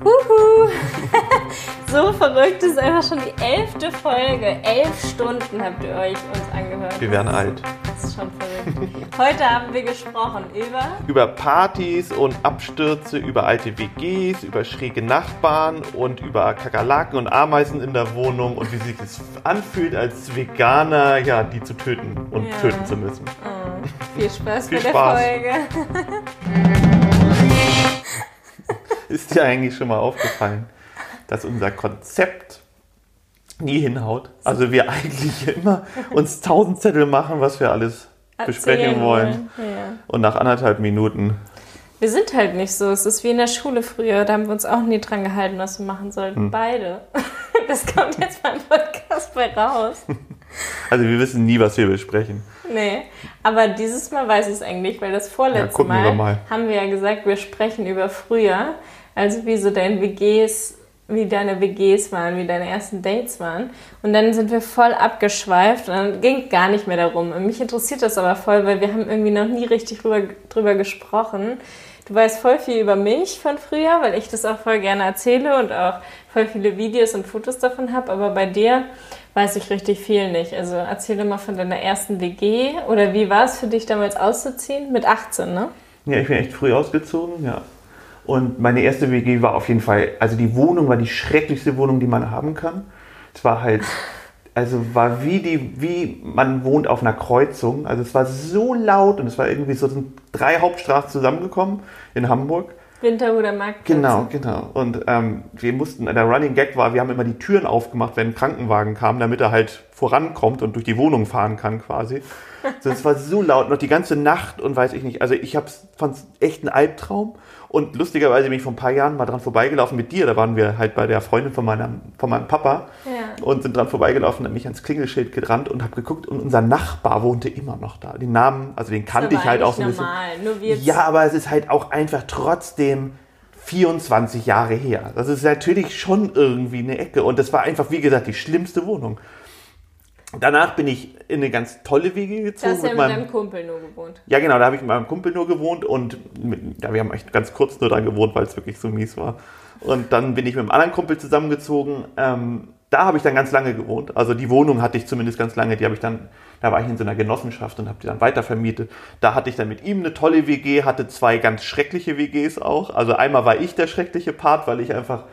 Huhu. so verrückt ist einfach schon die elfte Folge. Elf Stunden habt ihr euch uns angehört. Wir werden alt. Das ist schon verrückt. Heute haben wir gesprochen über... Über Partys und Abstürze, über alte WGs, über schräge Nachbarn und über Kakerlaken und Ameisen in der Wohnung und wie sich es anfühlt, als Veganer ja, die zu töten und Ja. töten zu müssen. Oh, viel Spaß Viel bei der Spaß. Folge. Ist dir eigentlich schon mal aufgefallen, dass unser Konzept nie hinhaut? Also wir eigentlich immer uns tausend Zettel machen, was wir alles besprechen wollen. Ja. Und nach anderthalb Minuten, Wir sind halt nicht so. Es ist wie in der Schule früher. Da haben wir uns auch nie dran gehalten, was wir machen sollten. Hm. Beide. Das kommt jetzt beim Podcast bei raus. also wir wissen nie, was wir besprechen. Nee, aber dieses Mal weiß ich es eigentlich, weil das vorletzte Ja, mal, mal. haben wir ja gesagt, wir sprechen über früher, also wie so deine WGs, wie deine WGs waren, wie deine ersten Dates waren. Und dann sind wir voll abgeschweift und dann ging gar nicht mehr darum. Und mich interessiert das aber voll, weil wir haben irgendwie noch nie richtig drüber, drüber gesprochen. Du weißt voll viel über mich von früher, weil ich das auch voll gerne erzähle und auch voll viele Videos und Fotos davon habe. Aber bei dir weiß ich richtig viel nicht. Also erzähl doch mal von deiner ersten WG oder wie war es für dich damals auszuziehen? Mit 18, ne? Ja, ich bin echt früh ausgezogen, ja. Und meine erste WG war auf jeden Fall, also die Wohnung war die schrecklichste Wohnung, die man haben kann. Es war halt, also war wie die, wie man wohnt auf einer Kreuzung. Also es war so laut und es war irgendwie so sind drei Hauptstraßen zusammengekommen in Hamburg. Winterhuder Markt. Genau, genau. Und ähm, wir mussten, der Running Gag war, wir haben immer die Türen aufgemacht, wenn ein Krankenwagen kam, damit er halt vorankommt und durch die Wohnung fahren kann quasi. So, es war so laut, noch die ganze Nacht und weiß ich nicht. Also ich fand es echt ein Albtraum. Und lustigerweise bin ich vor ein paar Jahren mal dran vorbeigelaufen mit dir. Da waren wir halt bei der Freundin von, meiner, von meinem Papa Ja. und sind dran vorbeigelaufen, dann mich ans Klingelschild gerannt und habe geguckt und unser Nachbar wohnte immer noch da. Den Namen, also den kannte ich halt auch so ein bisschen. normal. Jetzt Ja, aber es ist halt auch einfach trotzdem 24 Jahre her. Das ist natürlich schon irgendwie eine Ecke. Und das war einfach, wie gesagt, die schlimmste Wohnung. Danach bin ich in eine ganz tolle WG Da gezogen. hast du ja mit meinem, deinem Kumpel nur gewohnt. ja, genau, da habe ich mit meinem Kumpel nur gewohnt und mit, ja, wir haben echt ganz kurz nur da gewohnt, weil es wirklich so mies war. Und dann bin ich mit einem anderen Kumpel zusammengezogen. Ähm, da habe ich dann ganz lange gewohnt. Also die Wohnung hatte ich zumindest ganz lange. Die habe ich dann, da war ich in so einer Genossenschaft und habe die dann weitervermietet. Da hatte ich dann mit ihm eine tolle WG, hatte zwei ganz schreckliche WGs auch. Also einmal war ich der schreckliche Part, weil ich einfach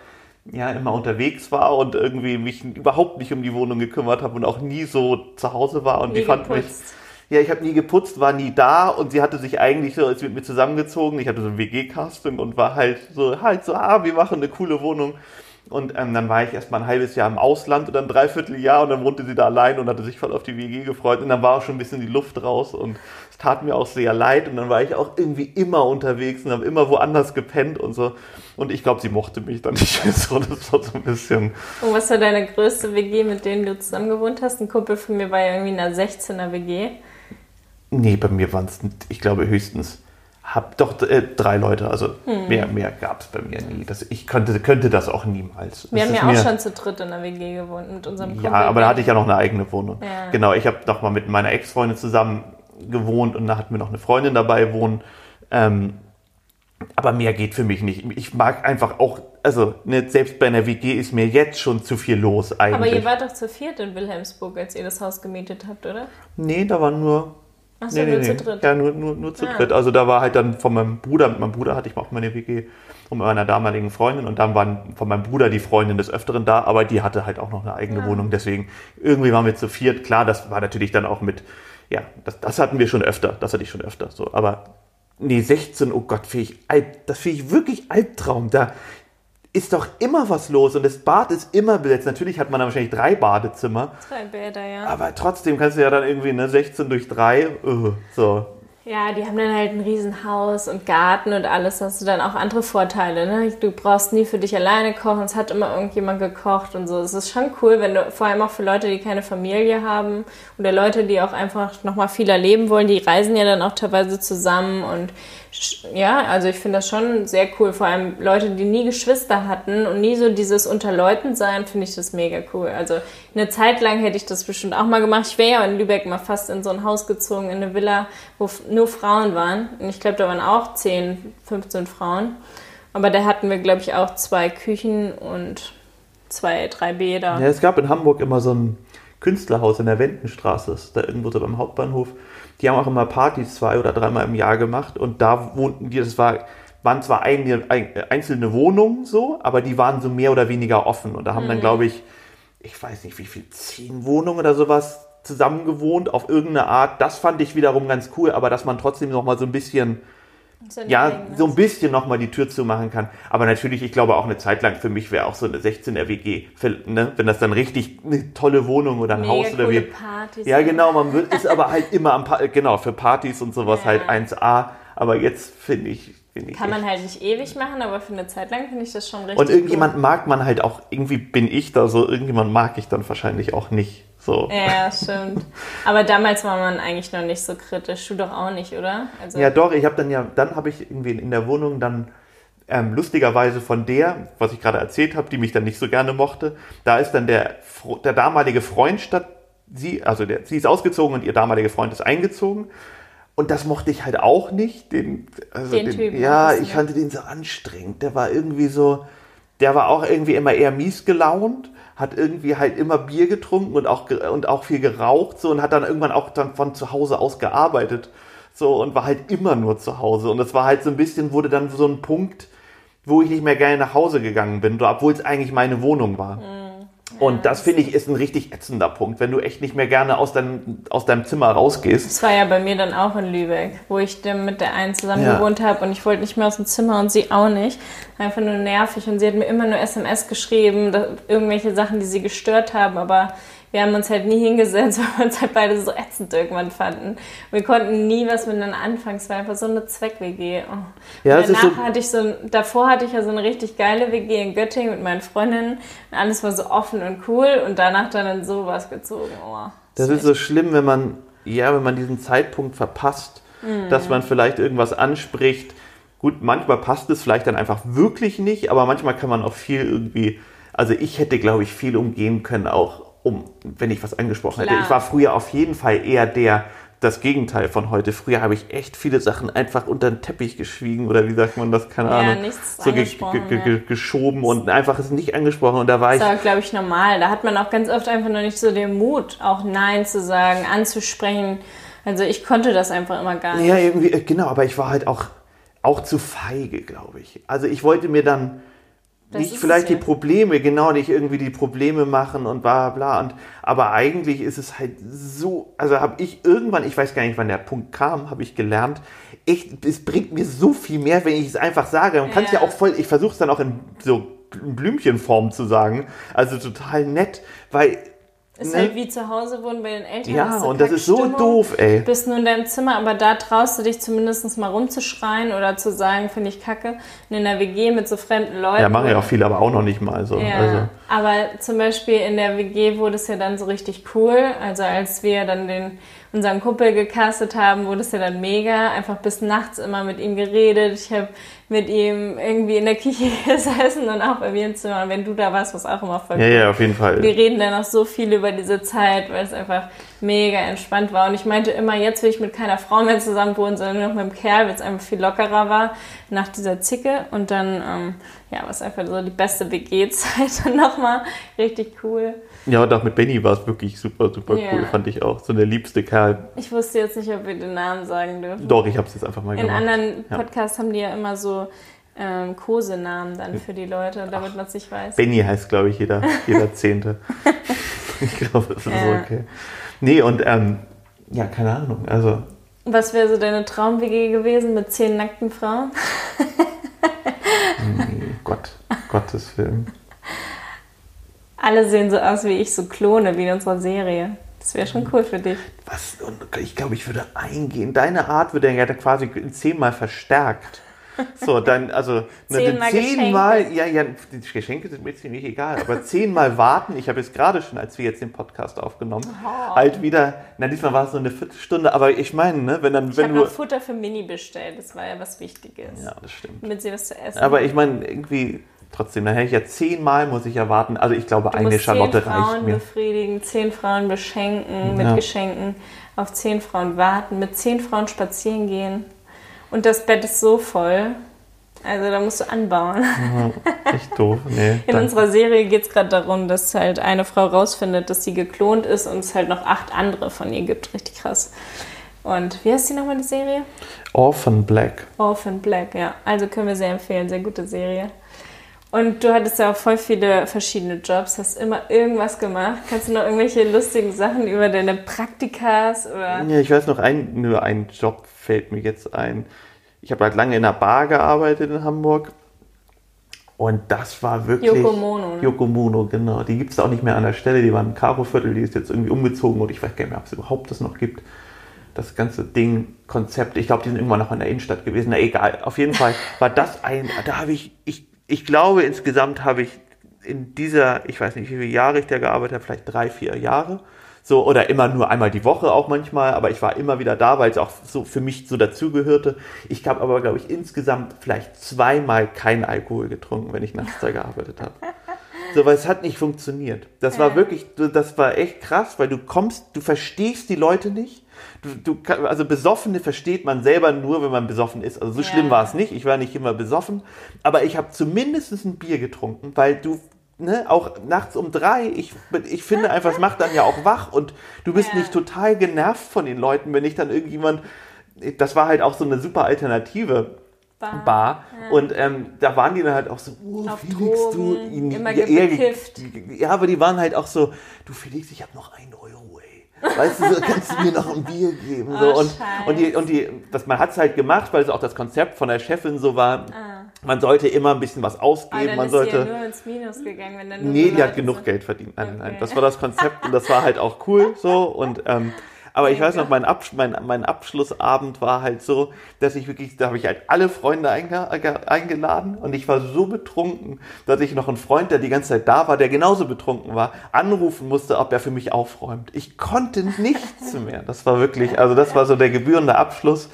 ja immer unterwegs war und irgendwie mich überhaupt nicht um die Wohnung gekümmert habe und auch nie so zu Hause war und Nie die fand mich geputzt. ja, ich habe nie geputzt, war nie da und sie hatte sich eigentlich so als mit mir zusammengezogen. Ich hatte so ein WG-Casting und war halt so, halt so, ah, wir machen eine coole Wohnung. Und ähm, dann war ich erst mal ein halbes Jahr im Ausland und dann ein Dreivierteljahr und dann wohnte sie da allein und hatte sich voll auf die WG gefreut. Und dann war auch schon ein bisschen die Luft raus und es tat mir auch sehr leid. Und dann war ich auch irgendwie immer unterwegs und habe immer woanders gepennt und so. Und ich glaube, sie mochte mich dann nicht mehr so. Das war so ein bisschen. Und was war deine größte WG, mit denen du zusammen gewohnt hast? Ein Kumpel von mir war ja irgendwie in einer 16er WG. Nee, bei mir waren es, ich glaube, höchstens. Hab doch äh, drei Leute, also Hm. mehr, mehr gab es bei mir nie. Das, ich könnte, könnte das auch niemals. Wir Das haben ja auch mir- schon zu dritt in einer WG gewohnt mit unserem Kumpel. Ja, aber da hatte ich ja noch eine eigene Wohnung. Ja. Genau, ich habe noch mal mit meiner Ex-Freundin zusammen gewohnt und da hatten wir noch eine Freundin dabei wohnen. Ähm, aber mehr geht für mich nicht. Ich mag einfach auch, also ne, selbst bei einer WG ist mir jetzt schon zu viel los Aber eigentlich. ihr wart doch zu viert in Wilhelmsburg, als ihr das Haus gemietet habt, oder? nee, da waren nur Ach so, nur zu dritt. Ja, nur, nur, nur zu Ah. dritt. Also da war halt dann von meinem Bruder, mit meinem Bruder hatte ich auch meine WG und meiner damaligen Freundin und dann waren von meinem Bruder die Freundin des Öfteren da, aber die hatte halt auch noch eine eigene Ja. Wohnung. Deswegen, irgendwie waren wir zu viert. Klar, das war natürlich dann auch mit, ja, das, das hatten wir schon öfter. Das hatte ich schon öfter. So, aber nee, 16, oh Gott, finde ich, Alb- das finde ich wirklich Albtraum. Da ist doch immer was los und das Bad ist immer besetzt. Natürlich hat man dann wahrscheinlich drei Badezimmer. Zwei Bäder, ja. Aber trotzdem kannst du ja dann irgendwie eine 16 durch 3, uh, so. Ja, die haben dann halt ein Riesenhaus und Garten und alles. Hast du dann auch andere Vorteile. Ne? Du brauchst nie für dich alleine kochen. Es hat immer irgendjemand gekocht und so. Es ist schon cool, wenn du, vor allem auch für Leute, die keine Familie haben oder Leute, die auch einfach nochmal viel erleben wollen, die reisen ja dann auch teilweise zusammen und ja, also ich finde das schon sehr cool. Vor allem Leute, die nie Geschwister hatten und nie so dieses unter Leuten sein, finde ich das mega cool. Also eine Zeit lang hätte ich das bestimmt auch mal gemacht. Ich wäre ja in Lübeck mal fast in so ein Haus gezogen, in eine Villa, wo f- nur Frauen waren. Und ich glaube, da waren auch 10, 15 Frauen. Aber da hatten wir, glaube ich, auch zwei Küchen und zwei, drei Bäder. Ja, es gab in Hamburg immer so ein Künstlerhaus in der Wendenstraße, da irgendwo so beim Hauptbahnhof. Die haben auch immer Partys zwei oder dreimal im Jahr gemacht und da wohnten die, das war, waren zwar eine, einzelne Wohnungen so, aber die waren so mehr oder weniger offen und da haben dann, glaube ich, ich weiß nicht wie viel, zehn Wohnungen oder sowas zusammen gewohnt auf irgendeine Art. Das fand ich wiederum ganz cool, aber dass man trotzdem noch mal so ein bisschen So ja, eigenes. so ein bisschen nochmal die Tür zumachen kann. Aber natürlich, ich glaube auch eine Zeit lang für mich wäre auch so eine 16er WG, ne? wenn das dann richtig eine tolle Wohnung oder ein Mega Haus oder wie. Partys. Ja, genau, man wird, ist aber halt immer am, Pa- genau, für Partys und sowas Ja. halt 1A. Aber jetzt finde ich, finde ich. Kann man halt nicht ewig machen, aber für eine Zeit lang finde ich das schon richtig und irgendjemand mag man halt auch, irgendwie bin ich da so, irgendjemand mag ich dann wahrscheinlich auch nicht. So. Ja, stimmt. Aber damals war man eigentlich noch nicht so kritisch. Du doch auch nicht, oder? Also, Ja, doch, ich habe dann ja, dann habe ich irgendwie in der Wohnung dann ähm, lustigerweise von der, was ich gerade erzählt habe, die mich dann nicht so gerne mochte, da ist dann der, der damalige Freund statt sie, also der, sie ist ausgezogen und ihr damaliger Freund ist eingezogen. Und das mochte ich halt auch nicht. Den, also Den Typen Ja, ich fand den so anstrengend. Der war irgendwie so, der war auch irgendwie immer eher mies gelaunt, hat irgendwie halt immer Bier getrunken und auch, und auch viel geraucht so und hat dann irgendwann auch dann von zu Hause aus gearbeitet so und war halt immer nur zu Hause und das war halt so ein bisschen, wurde dann so ein Punkt, wo ich nicht mehr gerne nach Hause gegangen bin, obwohl es eigentlich meine Wohnung war. Und das finde ich ist ein richtig ätzender Punkt, wenn du echt nicht mehr gerne aus deinem, aus deinem Zimmer rausgehst. Das war ja bei mir dann auch in Lübeck, wo ich mit der einen zusammen Ja. gewohnt habe und ich wollte nicht mehr aus dem Zimmer und sie auch nicht. Einfach nur nervig und sie hat mir immer nur SMS geschrieben, irgendwelche Sachen, die sie gestört haben, aber wir haben uns halt nie hingesetzt, weil wir uns halt beide so ätzend irgendwann fanden. Wir konnten nie was miteinander anfangen, es war einfach so eine Zweck-WG. Oh. Ja, danach so- hatte ich so, ein- davor hatte ich ja so eine richtig geile WG in Göttingen mit meinen Freundinnen und alles war so offen und cool und danach dann in sowas gezogen. Oh, Das ist so schlimm, wenn man, ja, wenn man diesen Zeitpunkt verpasst, dass man vielleicht irgendwas anspricht. Gut, manchmal passt es vielleicht dann einfach wirklich nicht, aber manchmal kann man auch viel irgendwie, also ich hätte, glaube ich, viel umgehen können, auch um, wenn ich was angesprochen hätte. Klar. Ich war früher auf jeden Fall eher der, das Gegenteil von heute. Früher habe ich echt viele Sachen einfach unter den Teppich geschwiegen oder wie sagt man das, keine Ja, Ahnung. nichts so ge ge ge geschoben und einfach es nicht angesprochen und da war ich Das aber, glaube ich, normal. Da hat man auch ganz oft einfach noch nicht so den Mut, auch Nein zu sagen, anzusprechen. Also ich konnte das einfach immer gar nicht. Ja, irgendwie, äh, genau, aber ich war halt auch, auch zu feige, glaube ich. Also ich wollte mir dann Das nicht vielleicht es die ja. Probleme, genau, nicht irgendwie die Probleme machen und bla bla. Und, aber eigentlich ist es halt so, also habe ich irgendwann, ich weiß gar nicht, wann der Punkt kam, habe ich gelernt, echt, es bringt mir so viel mehr, wenn ich es einfach sage. Man kann es ja Ja. auch voll, ich versuche es dann auch in so Blümchenform zu sagen. Also total nett, weil. Ist ne? halt wie zu Hause wohnen bei den Eltern. Ja, und das ist so doof, ey. Bist nur in deinem Zimmer, aber da traust du dich zumindest mal rumzuschreien oder zu sagen, finde ich kacke. Und in der WG mit so fremden Leuten. Ja, mache ich auch viel, aber auch noch nicht mal so. Ja, Also. aber zum Beispiel in der WG wurde es ja dann so richtig cool. Also als wir dann den, unseren Kumpel gecastet haben, wurde es ja dann mega. Einfach bis nachts immer mit ihm geredet. Ich habe mit ihm irgendwie in der Küche gesessen und auch bei mir im Zimmer. Und wenn du da warst, was auch immer voll Ja, cool. ja, auf jeden Fall. Wir reden dann auch so viel über diese Zeit, weil es einfach mega entspannt war. Und ich meinte immer, jetzt will ich mit keiner Frau mehr zusammen wohnen, sondern nur noch mit dem Kerl, weil es einfach viel lockerer war nach dieser Zicke. Und dann, ähm, ja, war es einfach so die beste WG-Zeit dann nochmal. Richtig cool. Ja, und auch mit Benny war es wirklich super, super Ja. cool, fand ich auch. So der liebste Kerl. Ich wusste jetzt nicht, ob wir den Namen sagen dürfen. Doch, ich habe es jetzt einfach mal In gemacht. anderen Ja. Podcasts haben die ja immer so ähm, Kosenamen dann für die Leute, damit man es nicht weiß. Benny heißt, glaube ich, jeder, jeder Zehnte. ich glaube, das ist Ja. okay. Nee, und ähm, ja, keine Ahnung. Also, Was wäre so deine Traum-WG gewesen mit zehn nackten Frauen? nee, Gott, Gottes Willen. Alle sehen so aus wie ich, so Klone wie in unserer Serie. Das wäre schon cool für dich. Was, und ich glaube, ich würde eingehen. Deine Art würde ja quasi zehnmal verstärkt. So, dann, also, ne, Zehnmal zehnmal, ja, ja, die Geschenke sind mir ziemlich egal, aber zehnmal warten. Ich habe jetzt gerade schon, als wir jetzt den Podcast aufgenommen, Oh. halt wieder, na, diesmal war es so eine Viertelstunde, aber ich meine, ne, wenn dann, Ich wenn habe du, noch Futter für Mini bestellt. Das war ja was Wichtiges. ja, das stimmt. Damit sie was zu essen Aber ich meine, irgendwie, trotzdem, dann hätte ich ja zehnmal, muss ich ja warten. Also ich glaube, Du eine Charlotte zehn reicht Frauen mir. befriedigen, zehn Frauen beschenken mit Ja. Geschenken, auf zehn Frauen warten, mit zehn Frauen spazieren gehen. Und das Bett ist so voll. Also da musst du anbauen. Ja, echt doof. Nee, In unserer Serie geht es gerade darum, dass halt eine Frau rausfindet, dass sie geklont ist und es halt noch acht andere von ihr gibt. Richtig krass. Und wie heißt die nochmal, die Serie? Orphan Black. Orphan Black, ja. Also können wir sehr empfehlen, sehr gute Serie. Und du hattest ja auch voll viele verschiedene Jobs, hast immer irgendwas gemacht. Kannst du noch irgendwelche lustigen Sachen über deine Praktikas oder... Ja, ich weiß noch, ein, nur ein Job fällt mir jetzt ein. Ich habe halt lange in einer Bar gearbeitet in Hamburg. Und das war wirklich. Yoko Mono, ne? Yoko Mono, genau. Die gibt es auch nicht mehr an der Stelle. Die war im Karo-Viertel, die ist jetzt irgendwie umgezogen und ich weiß gar nicht mehr, ob es überhaupt das noch gibt. Das ganze Ding, Konzept, ich glaube, die sind irgendwann noch in der Innenstadt gewesen. Na egal, auf jeden Fall war das ein, da habe ich, ich, ich glaube, insgesamt habe ich in dieser, ich weiß nicht, wie viele Jahre ich da gearbeitet habe, vielleicht drei, vier Jahre. So, oder immer nur einmal die Woche auch manchmal, aber ich war immer wieder da, weil es auch so für mich so dazugehörte. Ich habe aber, glaube ich, insgesamt vielleicht zweimal keinen Alkohol getrunken, wenn ich nachts da gearbeitet habe. So, weil es hat nicht funktioniert. Das war wirklich, das war echt krass, weil du kommst, du verstehst die Leute nicht. Du, du, also Besoffene versteht man selber nur, wenn man besoffen ist. Also so Ja. schlimm war es nicht. Ich war nicht immer besoffen, aber ich habe zumindest ein Bier getrunken, weil du ne, auch nachts um drei, ich, ich finde einfach, es macht dann ja auch wach und du bist Ja. nicht total genervt von den Leuten, wenn ich dann irgendjemand, das war halt auch so eine super Alternative. Bar. Bar. Und ähm, da waren die dann halt auch so, oh, Auf Felix, du. Drogen, immer ja. Ja, aber die waren halt auch so, du Felix, ich habe noch einen Euro. Weißt du, so, kannst du mir noch ein Bier geben? So. Oh, und, und, die, und die, das, man hat es halt gemacht, weil es auch das Konzept von der Chefin so war, man sollte immer ein bisschen was Ah, ausgeben, dann man ist sie ja sollte. nur ins Minus gegangen, wenn dann nur Nee, so die hat genug sind. Geld verdient. Nein, nein, Okay. das war das Konzept und das war halt auch cool so. Und ähm, aber ich weiß noch, mein, Absch mein, mein Abschlussabend war halt so, dass ich wirklich, da habe ich halt alle Freunde einge ge- eingeladen und ich war so betrunken, dass ich noch einen Freund, der die ganze Zeit da war, der genauso betrunken war, anrufen musste, ob er für mich aufräumt. Ich konnte nichts mehr. Das war wirklich, also das war so der gebührende Abschluss.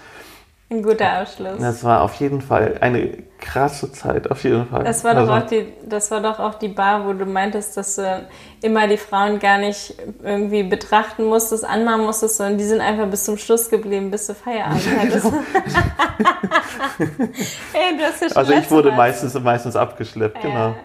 Ein guter Abschluss. Das war auf jeden Fall eine krasse Zeit, auf jeden Fall. Das war, doch Also- auch die, das war doch auch die Bar, wo du meintest, dass du immer die Frauen gar nicht irgendwie betrachten musstest, anmachen musstest, sondern die sind einfach bis zum Schluss geblieben, bis du Feierabend hattest. Ey, du hast ja schon Also ich wurde meistens, meistens abgeschleppt, Ja. genau.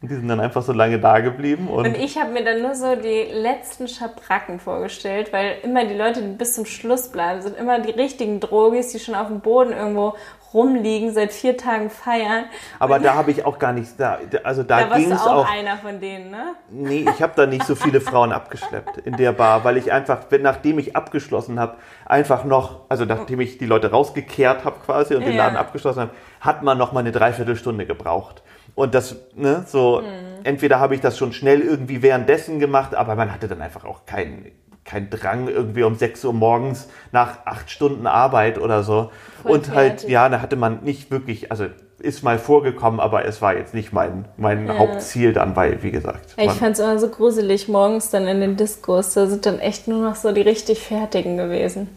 Und die sind dann einfach so lange da geblieben und, Und ich habe mir dann nur so die letzten Schabracken vorgestellt, weil immer die Leute, die bis zum Schluss bleiben, sind immer die richtigen Drogis, die schon auf dem Boden irgendwo rumliegen, seit vier Tagen feiern. aber da habe ich auch gar nichts da. Also da, Da ging du es auch, auch. einer von denen, ne? Nee, ich habe da nicht so viele Frauen abgeschleppt in der Bar, weil ich einfach, nachdem ich abgeschlossen habe, einfach noch, also nachdem ich die Leute rausgekehrt habe quasi und den Ja. Laden abgeschlossen habe, hat man noch mal eine Dreiviertelstunde gebraucht. Und das, ne, so, Mhm. entweder habe ich das schon schnell irgendwie währenddessen gemacht, aber man hatte dann einfach auch keinen kein Drang irgendwie um 6 Uhr morgens nach acht Stunden Arbeit oder so. Voll und halt, fertig. ja, da hatte man nicht wirklich, also ist mal vorgekommen, aber es war jetzt nicht mein, mein Hauptziel dann, weil, wie gesagt, Ja, ich fand es immer so gruselig morgens dann in den Diskos. Da sind dann echt nur noch so die richtig Fertigen gewesen.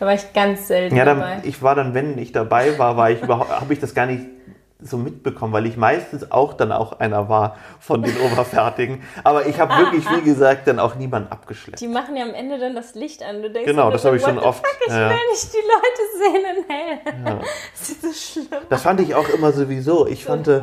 Da war ich ganz selten Ja, dabei. dann, ich war dann, wenn ich dabei war, war ich überhaupt, habe ich das gar nicht so mitbekommen, weil ich meistens auch dann auch einer war von den Oberfertigen. Aber ich habe wirklich, wie gesagt, dann auch niemanden abgeschleppt. Die machen ja am Ende dann das Licht an. Du denkst Genau, das so, habe ich schon oft, Fuck, ich ja. will nicht die Leute sehen in hell. Das ist so schlimm. Das fand ich auch immer sowieso. Ich fand, äh,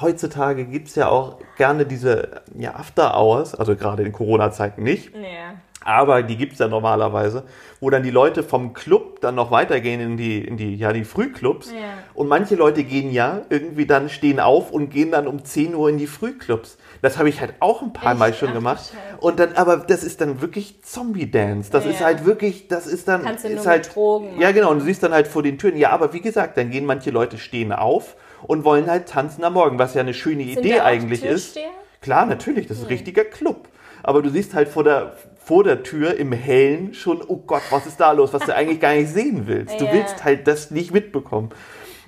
heutzutage gibt es ja auch gerne diese ja, After-Hours, also gerade in Corona-Zeiten nicht. Ja. Aber die gibt's ja normalerweise, wo dann die Leute vom Club dann noch weitergehen in die, in die, ja, die Frühclubs. Ja. Und manche Leute gehen ja irgendwie dann, stehen auf und gehen dann um 10 Uhr in die Frühclubs. Das habe ich halt auch ein paar Echt? Mal schon Ach, gemacht. Scheiße. Und dann, aber das ist dann wirklich Zombie-Dance. Das Ja. ist halt wirklich, das ist dann, Kannst du ist nur halt, Drogen ja genau, und du siehst dann halt vor den Türen, ja, aber wie gesagt, dann gehen manche Leute stehen auf und wollen halt tanzen am Morgen, was ja eine schöne Sind Idee eigentlich ist. Klar, natürlich, das ist ein richtiger Club. Aber du siehst halt vor der, vor der Tür im Hellen schon, oh Gott, was ist da los, was du eigentlich gar nicht sehen willst. Du Ja. willst halt das nicht mitbekommen.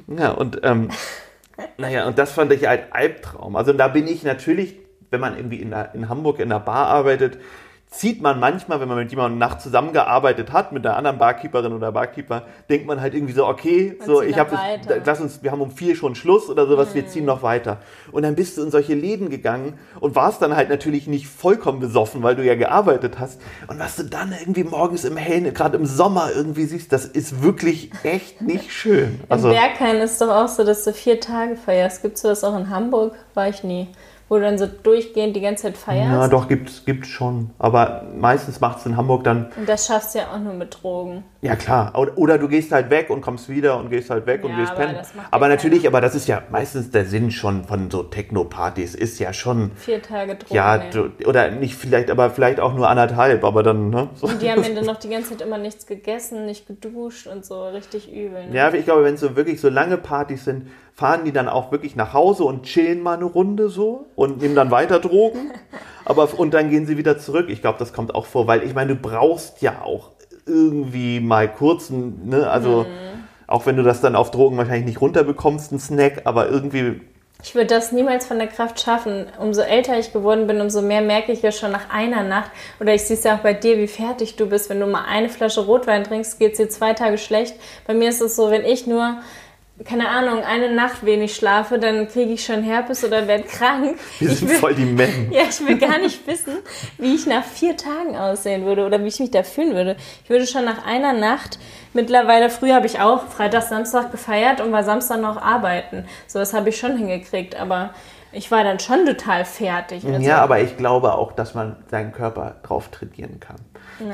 Ja, und ähm, naja, und das fand ich halt Albtraum. Also da bin ich natürlich, wenn man irgendwie in, der, in Hamburg in einer Bar arbeitet, zieht man manchmal, wenn man mit jemandem nachts zusammengearbeitet hat, mit einer anderen Barkeeperin oder Barkeeper, denkt man halt irgendwie so, okay, Man so ich habe lass uns, wir haben um vier schon Schluss oder sowas, Mhm. wir ziehen noch weiter. Und dann bist du in solche Läden gegangen und warst dann halt natürlich nicht vollkommen besoffen, weil du ja gearbeitet hast. Und was du dann irgendwie morgens im Hellen, gerade im Sommer irgendwie siehst, das ist wirklich echt nicht schön. Also Im Berghain ist doch auch so, dass du vier Tage feierst. Gibt es sowas auch in Hamburg? War ich nie. Wo du dann so durchgehend die ganze Zeit feierst. ja, doch gibt's gibt's schon, aber meistens macht's in Hamburg dann Und das schaffst du ja auch nur mit Drogen. Ja, klar. Oder, du gehst halt weg und kommst wieder und gehst halt weg und Ja, gehst aber pennen. Aber natürlich, keiner. aber das ist ja meistens der Sinn schon von so Techno-Partys, ist ja schon, Vier Tage Drogen. ja, du, oder nicht vielleicht, aber vielleicht auch nur anderthalb, aber dann, ne? So. Und die haben ja dann noch die ganze Zeit immer nichts gegessen, nicht geduscht und so. Richtig übel. Ne? Ja, ich glaube, wenn es so wirklich so lange Partys sind, fahren die dann auch wirklich nach Hause und chillen mal eine Runde so und nehmen dann weiter Drogen. Aber und dann gehen sie wieder zurück. Ich glaube, das kommt auch vor, weil ich meine, du brauchst ja auch irgendwie mal kurzen, ne, also auch wenn du das dann auf Drogen wahrscheinlich nicht runterbekommst, einen Snack, aber irgendwie Ich würde das niemals von der Kraft schaffen. Umso älter ich geworden bin, umso mehr merke ich ja schon nach einer Nacht. Oder ich sehe es ja auch bei dir, wie fertig du bist. Wenn du mal eine Flasche Rotwein trinkst, geht es dir zwei Tage schlecht. Bei mir ist es so, wenn ich nur, keine Ahnung, eine Nacht wenig schlafe, dann kriege ich schon Herpes oder werde krank. wir sind will, voll die Men. ja, ich will gar nicht wissen, wie ich nach vier Tagen aussehen würde oder wie ich mich da fühlen würde. Ich würde schon nach einer Nacht, mittlerweile, früher habe ich auch Freitag, Samstag gefeiert und war Samstag noch arbeiten. Sowas habe ich schon hingekriegt, aber ich war dann schon total fertig. Also, Ja, aber ich glaube auch, dass man seinen Körper drauf trainieren kann.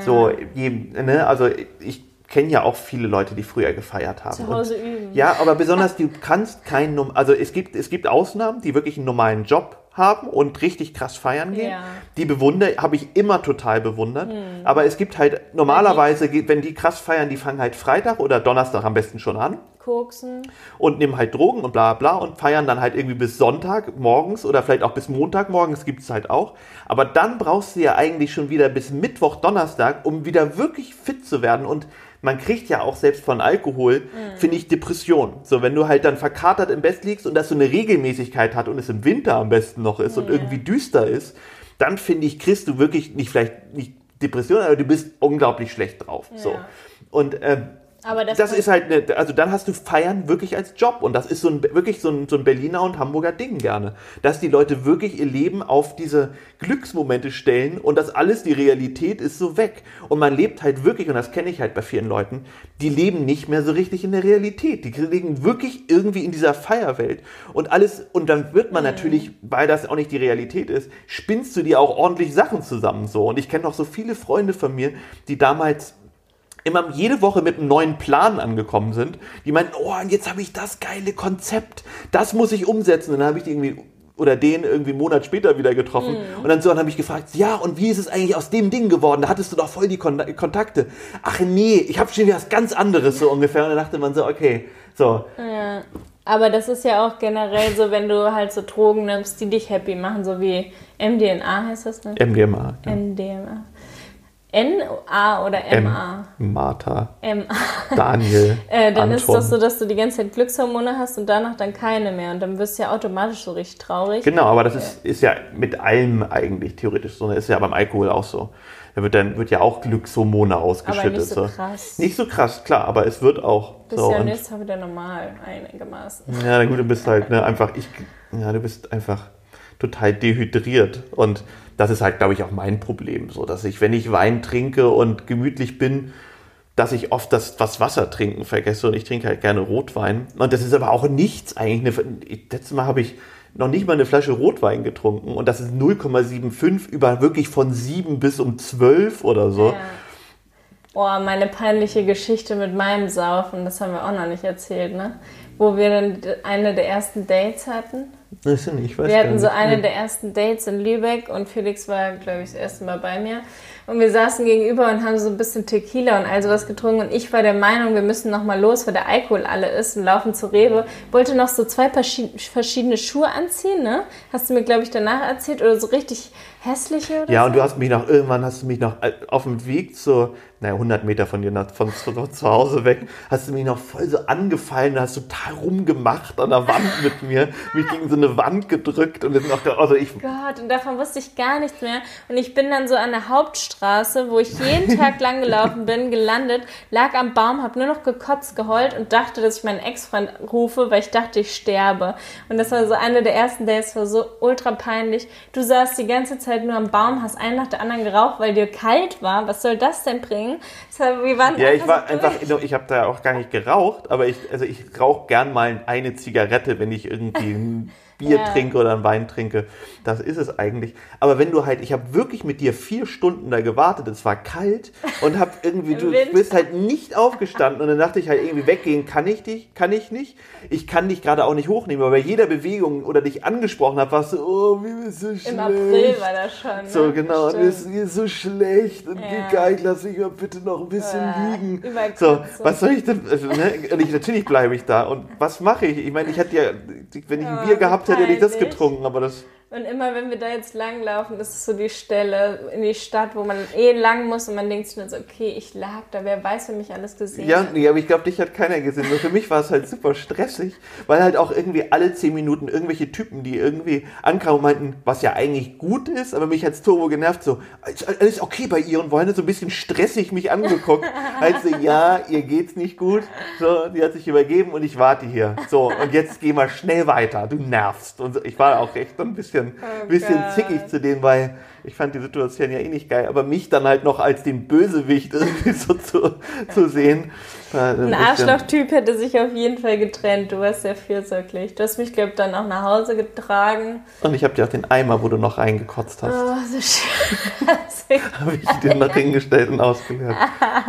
So, je, ne, also ich kenne ja auch viele Leute, die früher gefeiert haben. Zu Hause und, üben. Ja, aber besonders du kannst keinen, also es gibt, es gibt Ausnahmen, die wirklich einen normalen Job haben und richtig krass feiern gehen. Ja. Hm. Die bewundere, habe ich immer total bewundert. Aber es gibt halt, normalerweise, wenn die krass feiern, die fangen halt Freitag oder Donnerstag am besten schon an Koksen. und nehmen halt Drogen und bla bla und feiern dann halt irgendwie bis Sonntag morgens oder vielleicht auch bis Montag morgens gibt es halt auch. Aber dann brauchst du ja eigentlich schon wieder bis Mittwoch, Donnerstag, um wieder wirklich fit zu werden und man kriegt ja auch selbst von Alkohol, finde ich, Depression. So, wenn du halt dann verkatert im Bett liegst und das so eine Regelmäßigkeit hat und es im Winter am besten noch ist und Ja. irgendwie düster ist, dann finde ich, kriegst du wirklich nicht vielleicht nicht Depression, aber du bist unglaublich schlecht drauf. So. Ja. Und ähm, Aber das, das ist halt, eine, also dann hast du Feiern wirklich als Job und das ist so ein, wirklich so ein, so ein Berliner und Hamburger Ding gerne, dass die Leute wirklich ihr Leben auf diese Glücksmomente stellen und das alles, die Realität ist so weg. Und man lebt halt wirklich, und das kenne ich halt bei vielen Leuten, die leben nicht mehr so richtig in der Realität, die leben wirklich irgendwie in dieser Feierwelt. Und alles, und dann wird man natürlich, weil das auch nicht die Realität ist, spinnst du dir auch ordentlich Sachen zusammen so. Und ich kenne noch so viele Freunde von mir, die damals immer jede Woche mit einem neuen Plan angekommen sind. Die meinten, oh, und jetzt habe ich das geile Konzept, das muss ich umsetzen. Und dann habe ich die irgendwie oder den irgendwie einen Monat später wieder getroffen. Und dann so dann habe ich gefragt, ja, und wie ist es eigentlich aus dem Ding geworden? Da hattest du doch voll die Kon Kontakte. Ach nee, ich habe schon wieder was ganz anderes so ungefähr. Und dann dachte man so, okay, so. Ja. Aber das ist ja auch generell so, wenn du halt so Drogen nimmst, die dich happy machen, so wie MDNA heißt das, ne? MDMA. Ja. MDMA. N-A oder M. M-A? Martha, M-A. Daniel, Äh, dann Anton. ist das so, dass du die ganze Zeit Glückshormone hast und danach dann keine mehr. Und dann wirst du ja automatisch so richtig traurig. Genau, aber das ist, ist ja mit allem eigentlich theoretisch so. Das ist ja beim Alkohol auch so. Da wird dann wird ja auch Glückshormone ausgeschüttet. nicht so krass. Nicht so krass, klar, aber es wird auch. Bist so. ja und- Mal wieder normal, einigermaßen. ja, na gut, du bist halt ne, einfach, ich, ja, du bist einfach total dehydriert. Und das ist halt, glaube ich, auch mein Problem. So, dass ich, wenn ich Wein trinke und gemütlich bin, dass ich oft das was Wasser trinken vergesse und ich trinke halt gerne Rotwein. Und das ist aber auch nichts eigentlich. Letztes Mal habe ich noch nicht mal eine Flasche Rotwein getrunken und das ist 0,75 über wirklich von 7 bis um 12 oder so. Ja. Boah, meine peinliche Geschichte mit meinem Saufen, das haben wir auch noch nicht erzählt, ne? Wo wir dann eine der ersten Dates hatten. Das ich weiß Wir hatten so eine der ersten Dates in Lübeck und Felix war, glaube ich, das erste Mal bei mir. Und wir saßen gegenüber und haben so ein bisschen Tequila und all sowas getrunken. Und ich war der Meinung, wir müssen noch mal los, weil der Alkohol alle ist und laufen zur Rewe. Wollte noch so zwei verschi- verschiedene Schuhe anziehen, ne? Hast du mir, glaube ich, danach erzählt. Oder so richtig hässliche oder Ja, so. und du hast mich noch, irgendwann hast du mich noch äh, auf dem Weg zu, naja, 100 Meter von dir, nach- von zu, zu Hause weg, hast du mich noch voll so angefallen, hast total rumgemacht an der Wand mit mir, mich gegen so so eine Wand gedrückt und dann noch, also ich. Gott, und davon wusste ich gar nichts mehr. Und ich bin dann so an der Hauptstraße, wo ich jeden Tag lang gelaufen bin, gelandet, lag am Baum, habe nur noch gekotzt, geheult und dachte, dass ich meinen Ex-Freund rufe, weil ich dachte, ich sterbe. Und das war so eine der ersten Days, war so ultra peinlich. Du saßt die ganze Zeit nur am Baum, hast einen nach der anderen geraucht, weil dir kalt war. Was soll das denn bringen? Wir waren ja, ich war so einfach, ich habe da auch gar nicht geraucht, aber ich, also ich rauche gern mal eine Zigarette, wenn ich irgendwie Bier ja. trinke oder einen Wein trinke. Das ist es eigentlich. Aber wenn du halt, ich habe wirklich mit dir vier Stunden da gewartet, es war kalt und habe irgendwie, du bist halt nicht aufgestanden und dann dachte ich halt irgendwie weggehen kann ich dich, kann ich nicht. Ich kann dich gerade auch nicht hochnehmen, aber bei jeder Bewegung oder dich angesprochen habe, warst du, oh, wie bist du schlecht. Im April war das schon. Ne? So genau, es ist so schlecht und ja. geil, lass mich mal bitte noch ein bisschen ja. liegen. So, was soll ich denn, also, ne? ich, natürlich bleibe ich da und was mache ich? Ich meine, ich hätte ja, wenn ich ein Bier gehabt gehabt hätte, hätte ich das getrunken, aber das. Und immer, wenn wir da jetzt langlaufen, ist es so die Stelle in die Stadt, wo man eh lang muss und man denkt sich nur so, okay, ich lag da, wer weiß, wer mich alles gesehen ja, hat. Ja, aber ich glaube, dich hat keiner gesehen. Nur für mich war es halt super stressig, weil halt auch irgendwie alle zehn Minuten irgendwelche Typen, die irgendwie ankamen und meinten, was ja eigentlich gut ist, aber mich hat's turbo genervt, so, alles okay bei ihr und wollen so ein bisschen stressig mich angeguckt. halt so, ja, ihr geht's nicht gut. So, die hat sich übergeben und ich warte hier. So, und jetzt geh mal schnell weiter, du nervst. Und ich war auch echt ein bisschen bisschen, oh bisschen zickig zu denen, weil ich fand die Situation ja eh nicht geil, aber mich dann halt noch als den Bösewicht irgendwie so zu, zu sehen. Ein, ein Arschloch-Typ hätte sich auf jeden Fall getrennt. Du warst sehr fürsorglich. Du hast mich, glaube ich, dann auch nach Hause getragen. Und ich habe dir auch den Eimer, wo du noch reingekotzt hast. Oh, so schön. habe ich dir noch hingestellt und ausgeleert.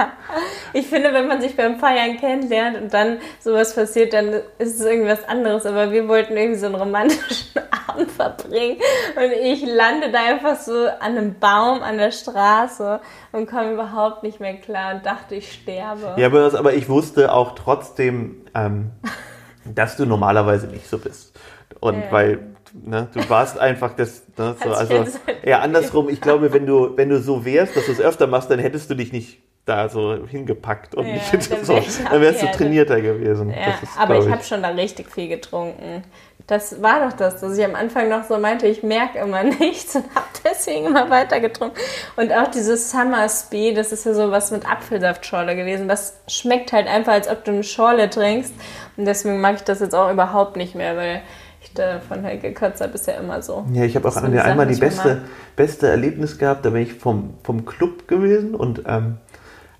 ich finde, wenn man sich beim Feiern kennenlernt und dann sowas passiert, dann ist es irgendwas anderes. Aber wir wollten irgendwie so einen romantischen Abend verbringen. Und ich lande da einfach so an einem Baum an der Straße und komme überhaupt nicht mehr klar und dachte, ich sterbe. Ja, aber, das, aber ich wusste auch trotzdem, ähm, dass du normalerweise nicht so bist. Und ja. weil ne, du warst einfach das, ne, so, also eher andersrum. Ich glaube, wenn du, wenn du so wärst, dass du es öfter machst, dann hättest du dich nicht da so hingepackt und ja, nicht dann so. Dann wärst du trainierter gewesen. Ja, ist, aber ich, ich habe schon da richtig viel getrunken. Das war doch das, dass ich am Anfang noch so meinte, ich merke immer nichts und habe deswegen immer weiter getrunken. Und auch dieses Summer Speed, das ist ja so was mit Apfelsaftschorle gewesen. Das schmeckt halt einfach, als ob du eine Schorle trinkst. Und deswegen mag ich das jetzt auch überhaupt nicht mehr, weil ich davon halt gekotzt habe, ist ja immer so. Ja, ich habe auch an der einmal die beste, beste Erlebnis gehabt, da bin ich vom, vom Club gewesen und ähm,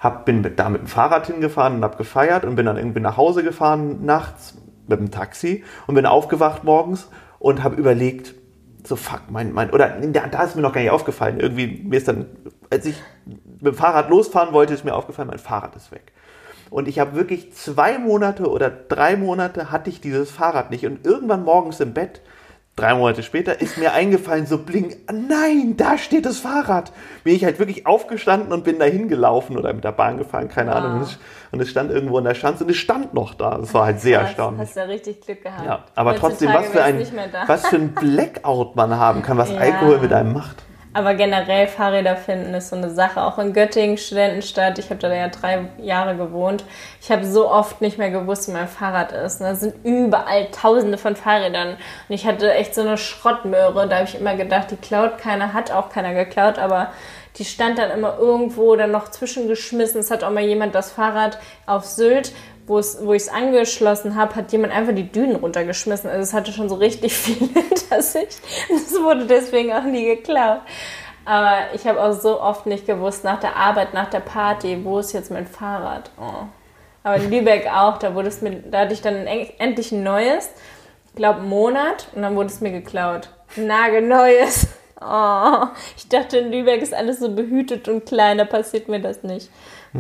hab, bin da mit dem Fahrrad hingefahren und habe gefeiert und bin dann irgendwie nach Hause gefahren nachts mit dem Taxi und bin aufgewacht morgens und habe überlegt, so fuck, mein, mein, oder da ist mir noch gar nicht aufgefallen. Irgendwie, mir ist dann, als ich mit dem Fahrrad losfahren wollte, ist mir aufgefallen, mein Fahrrad ist weg. Und ich habe wirklich zwei Monate oder drei Monate hatte ich dieses Fahrrad nicht. Und irgendwann morgens im Bett Drei Monate später ist mir eingefallen, so blink, nein, da steht das Fahrrad. Bin ich halt wirklich aufgestanden und bin dahin gelaufen oder mit der Bahn gefahren, keine wow. Ahnung. Und es stand irgendwo in der Schanze und es stand noch da. Das war halt sehr Krass, erstaunlich. Hast ja richtig Glück gehabt. Ja, aber trotzdem, was für, ein, was für ein Blackout man haben kann, was ja. Alkohol mit einem macht. Aber generell Fahrräder finden ist so eine Sache. Auch in Göttingen, Studentenstadt, ich habe da ja drei Jahre gewohnt. Ich habe so oft nicht mehr gewusst, wo mein Fahrrad ist. Da sind überall tausende von Fahrrädern. Und ich hatte echt so eine Schrottmöhre. Da habe ich immer gedacht, die klaut keiner, hat auch keiner geklaut. Aber die stand dann immer irgendwo dann noch zwischengeschmissen. Es hat auch mal jemand das Fahrrad auf Sylt wo, wo ich es angeschlossen habe, hat jemand einfach die Dünen runtergeschmissen. Also es hatte schon so richtig viel hinter sich. Es wurde deswegen auch nie geklaut. Aber ich habe auch so oft nicht gewusst, nach der Arbeit, nach der Party, wo ist jetzt mein Fahrrad? Oh. Aber in Lübeck auch, da, wurde es mir, da hatte ich dann endlich ein neues, glaube einen Monat, und dann wurde es mir geklaut. Ein nagelneues. Oh, ich dachte, in Lübeck ist alles so behütet und klein, da passiert mir das nicht.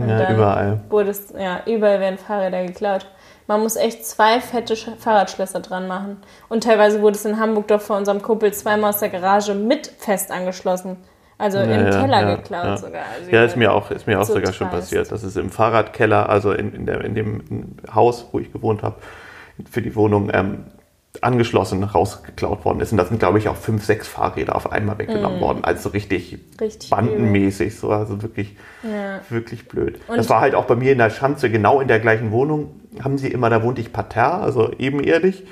Und ja, überall. Wurde es, ja, überall werden Fahrräder geklaut. Man muss echt zwei fette Fahrradschlösser dran machen. Und teilweise wurde es in Hamburg doch vor unserem Kumpel zweimal aus der Garage mit fest angeschlossen. Also ja, im ja, Keller ja, geklaut sogar. Also ja, ist mir auch, ist mir auch sogar schon passiert. Das ist im Fahrradkeller, also in, in, der, in dem Haus, wo ich gewohnt habe, für die Wohnung, ähm, angeschlossen rausgeklaut worden ist. Und da sind, glaube ich, auch fünf, sechs Fahrräder auf einmal weggenommen mm. worden. Also richtig, richtig bandenmäßig. So, also wirklich, ja. wirklich blöd. Und das war halt auch bei mir in der Schanze, genau in der gleichen Wohnung. Haben sie immer, da wohnte ich parterre, also ebenerdig.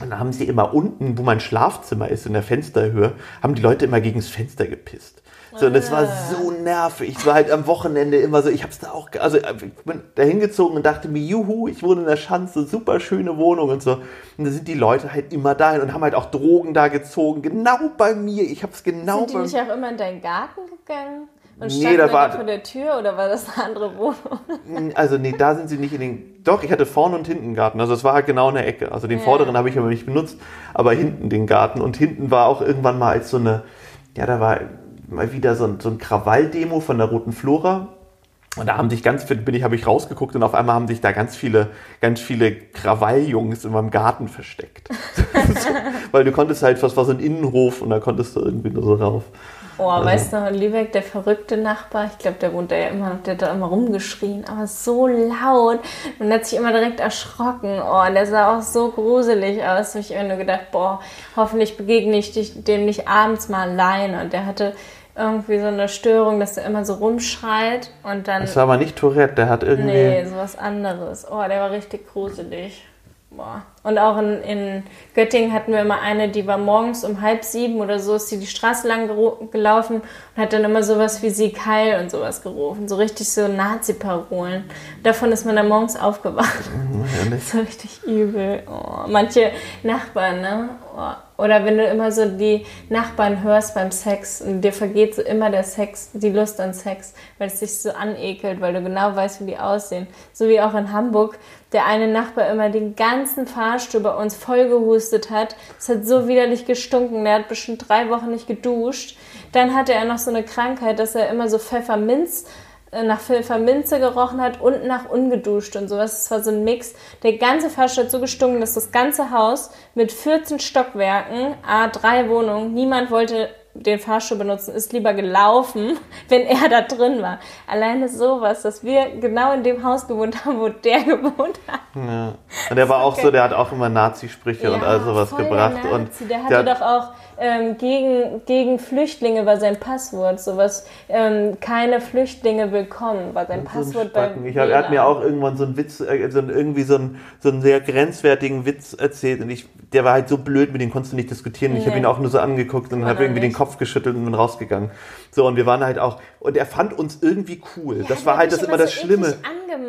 Und da haben sie immer unten, wo mein Schlafzimmer ist, in der Fensterhöhe, haben die Leute immer gegen das Fenster gepisst. So, und das war so nervig. Es war halt am Wochenende immer so, ich hab's da auch, also ich bin da hingezogen und dachte mir, juhu, ich wohne in der Schanze, super schöne Wohnung und so. Und da sind die Leute halt immer dahin und haben halt auch Drogen da gezogen, genau bei mir. Ich hab's genau Sind die nicht auch immer in deinen Garten gegangen? Und Nee, da war- vor der Tür oder war das eine andere Wohnung? Also nee, da sind sie nicht in den. Doch, ich hatte vorne und hinten Garten. Also es war halt genau in der Ecke. Also den vorderen habe ich aber nicht benutzt, aber hinten den Garten. Und hinten war auch irgendwann mal als so eine, ja, da war mal wieder so ein, so ein Krawalldemo von der Roten Flora. Und da haben sich ganz bin ich, habe ich rausgeguckt und auf einmal haben sich da ganz viele, ganz viele Krawalljungs in meinem Garten versteckt. weil du konntest halt, was war so ein Innenhof und da konntest du irgendwie nur so rauf. Oh, Also weißt du noch, in Lübeck, der verrückte Nachbar, ich glaube, der wohnt da ja immer noch, der hat da immer rumgeschrien, aber so laut und hat sich immer direkt erschrocken. Oh, und der sah auch so gruselig aus. Da habe ich immer nur gedacht, boah, hoffentlich begegne ich dich, dem nicht abends mal alleine. Und der hatte irgendwie so eine Störung, dass er immer so rumschreit und dann. Das war aber nicht Tourette, der hat irgendwie. Nee, sowas anderes. Oh, der war richtig gruselig. Boah. Und auch in, in Göttingen hatten wir immer eine, die war morgens um halb sieben oder so, ist sie die Straße lang gelaufen und hat dann immer sowas wie Sieg Heil und sowas gerufen. So richtig so Nazi-Parolen. Davon ist man dann morgens aufgewacht. ehrlich. So richtig übel. Oh, manche Nachbarn, ne? Oh. Oder wenn du immer so die Nachbarn hörst beim Sex und dir vergeht so immer der Sex, die Lust an Sex, weil es dich so anekelt, weil du genau weißt, wie die aussehen. So wie auch in Hamburg der eine Nachbar immer den ganzen Fahrstuhl bei uns vollgehustet hat. Es hat so widerlich gestunken. Der hat bestimmt drei Wochen nicht geduscht. Dann hatte er noch so eine Krankheit, dass er immer so Pfefferminz äh, nach Pfefferminze gerochen hat und nach ungeduscht und sowas. Es war so ein Mix. Der ganze Fahrstuhl hat so gestunken, dass das ganze Haus mit 14 Stockwerken, a drei Wohnungen, niemand wollte den Fahrstuhl benutzen, ist lieber gelaufen, wenn er da drin war. Alleine sowas, dass wir genau in dem Haus gewohnt haben, wo der gewohnt hat. Ja. Und der war auch so, der hat auch immer Nazi-Sprüche und all sowas voll der gebracht. Nazi. Und der hatte doch auch ähm, gegen, gegen Flüchtlinge war sein Passwort. Sowas, ähm, keine Flüchtlinge willkommen, war sein so ein Passwort bei Spacken. ich hab, Er hat mir auch irgendwann so einen Witz, äh, so einen, irgendwie so einen, so einen sehr grenzwertigen Witz erzählt und ich, der war halt so blöd, mit dem konntest du nicht diskutieren. Ich habe Nee. ihn auch nur so angeguckt und habe irgendwie den nicht. Kopf geschüttelt und bin rausgegangen. So, und wir waren halt auch, und er fand uns irgendwie cool. das der war halt das immer immer das so Schlimme.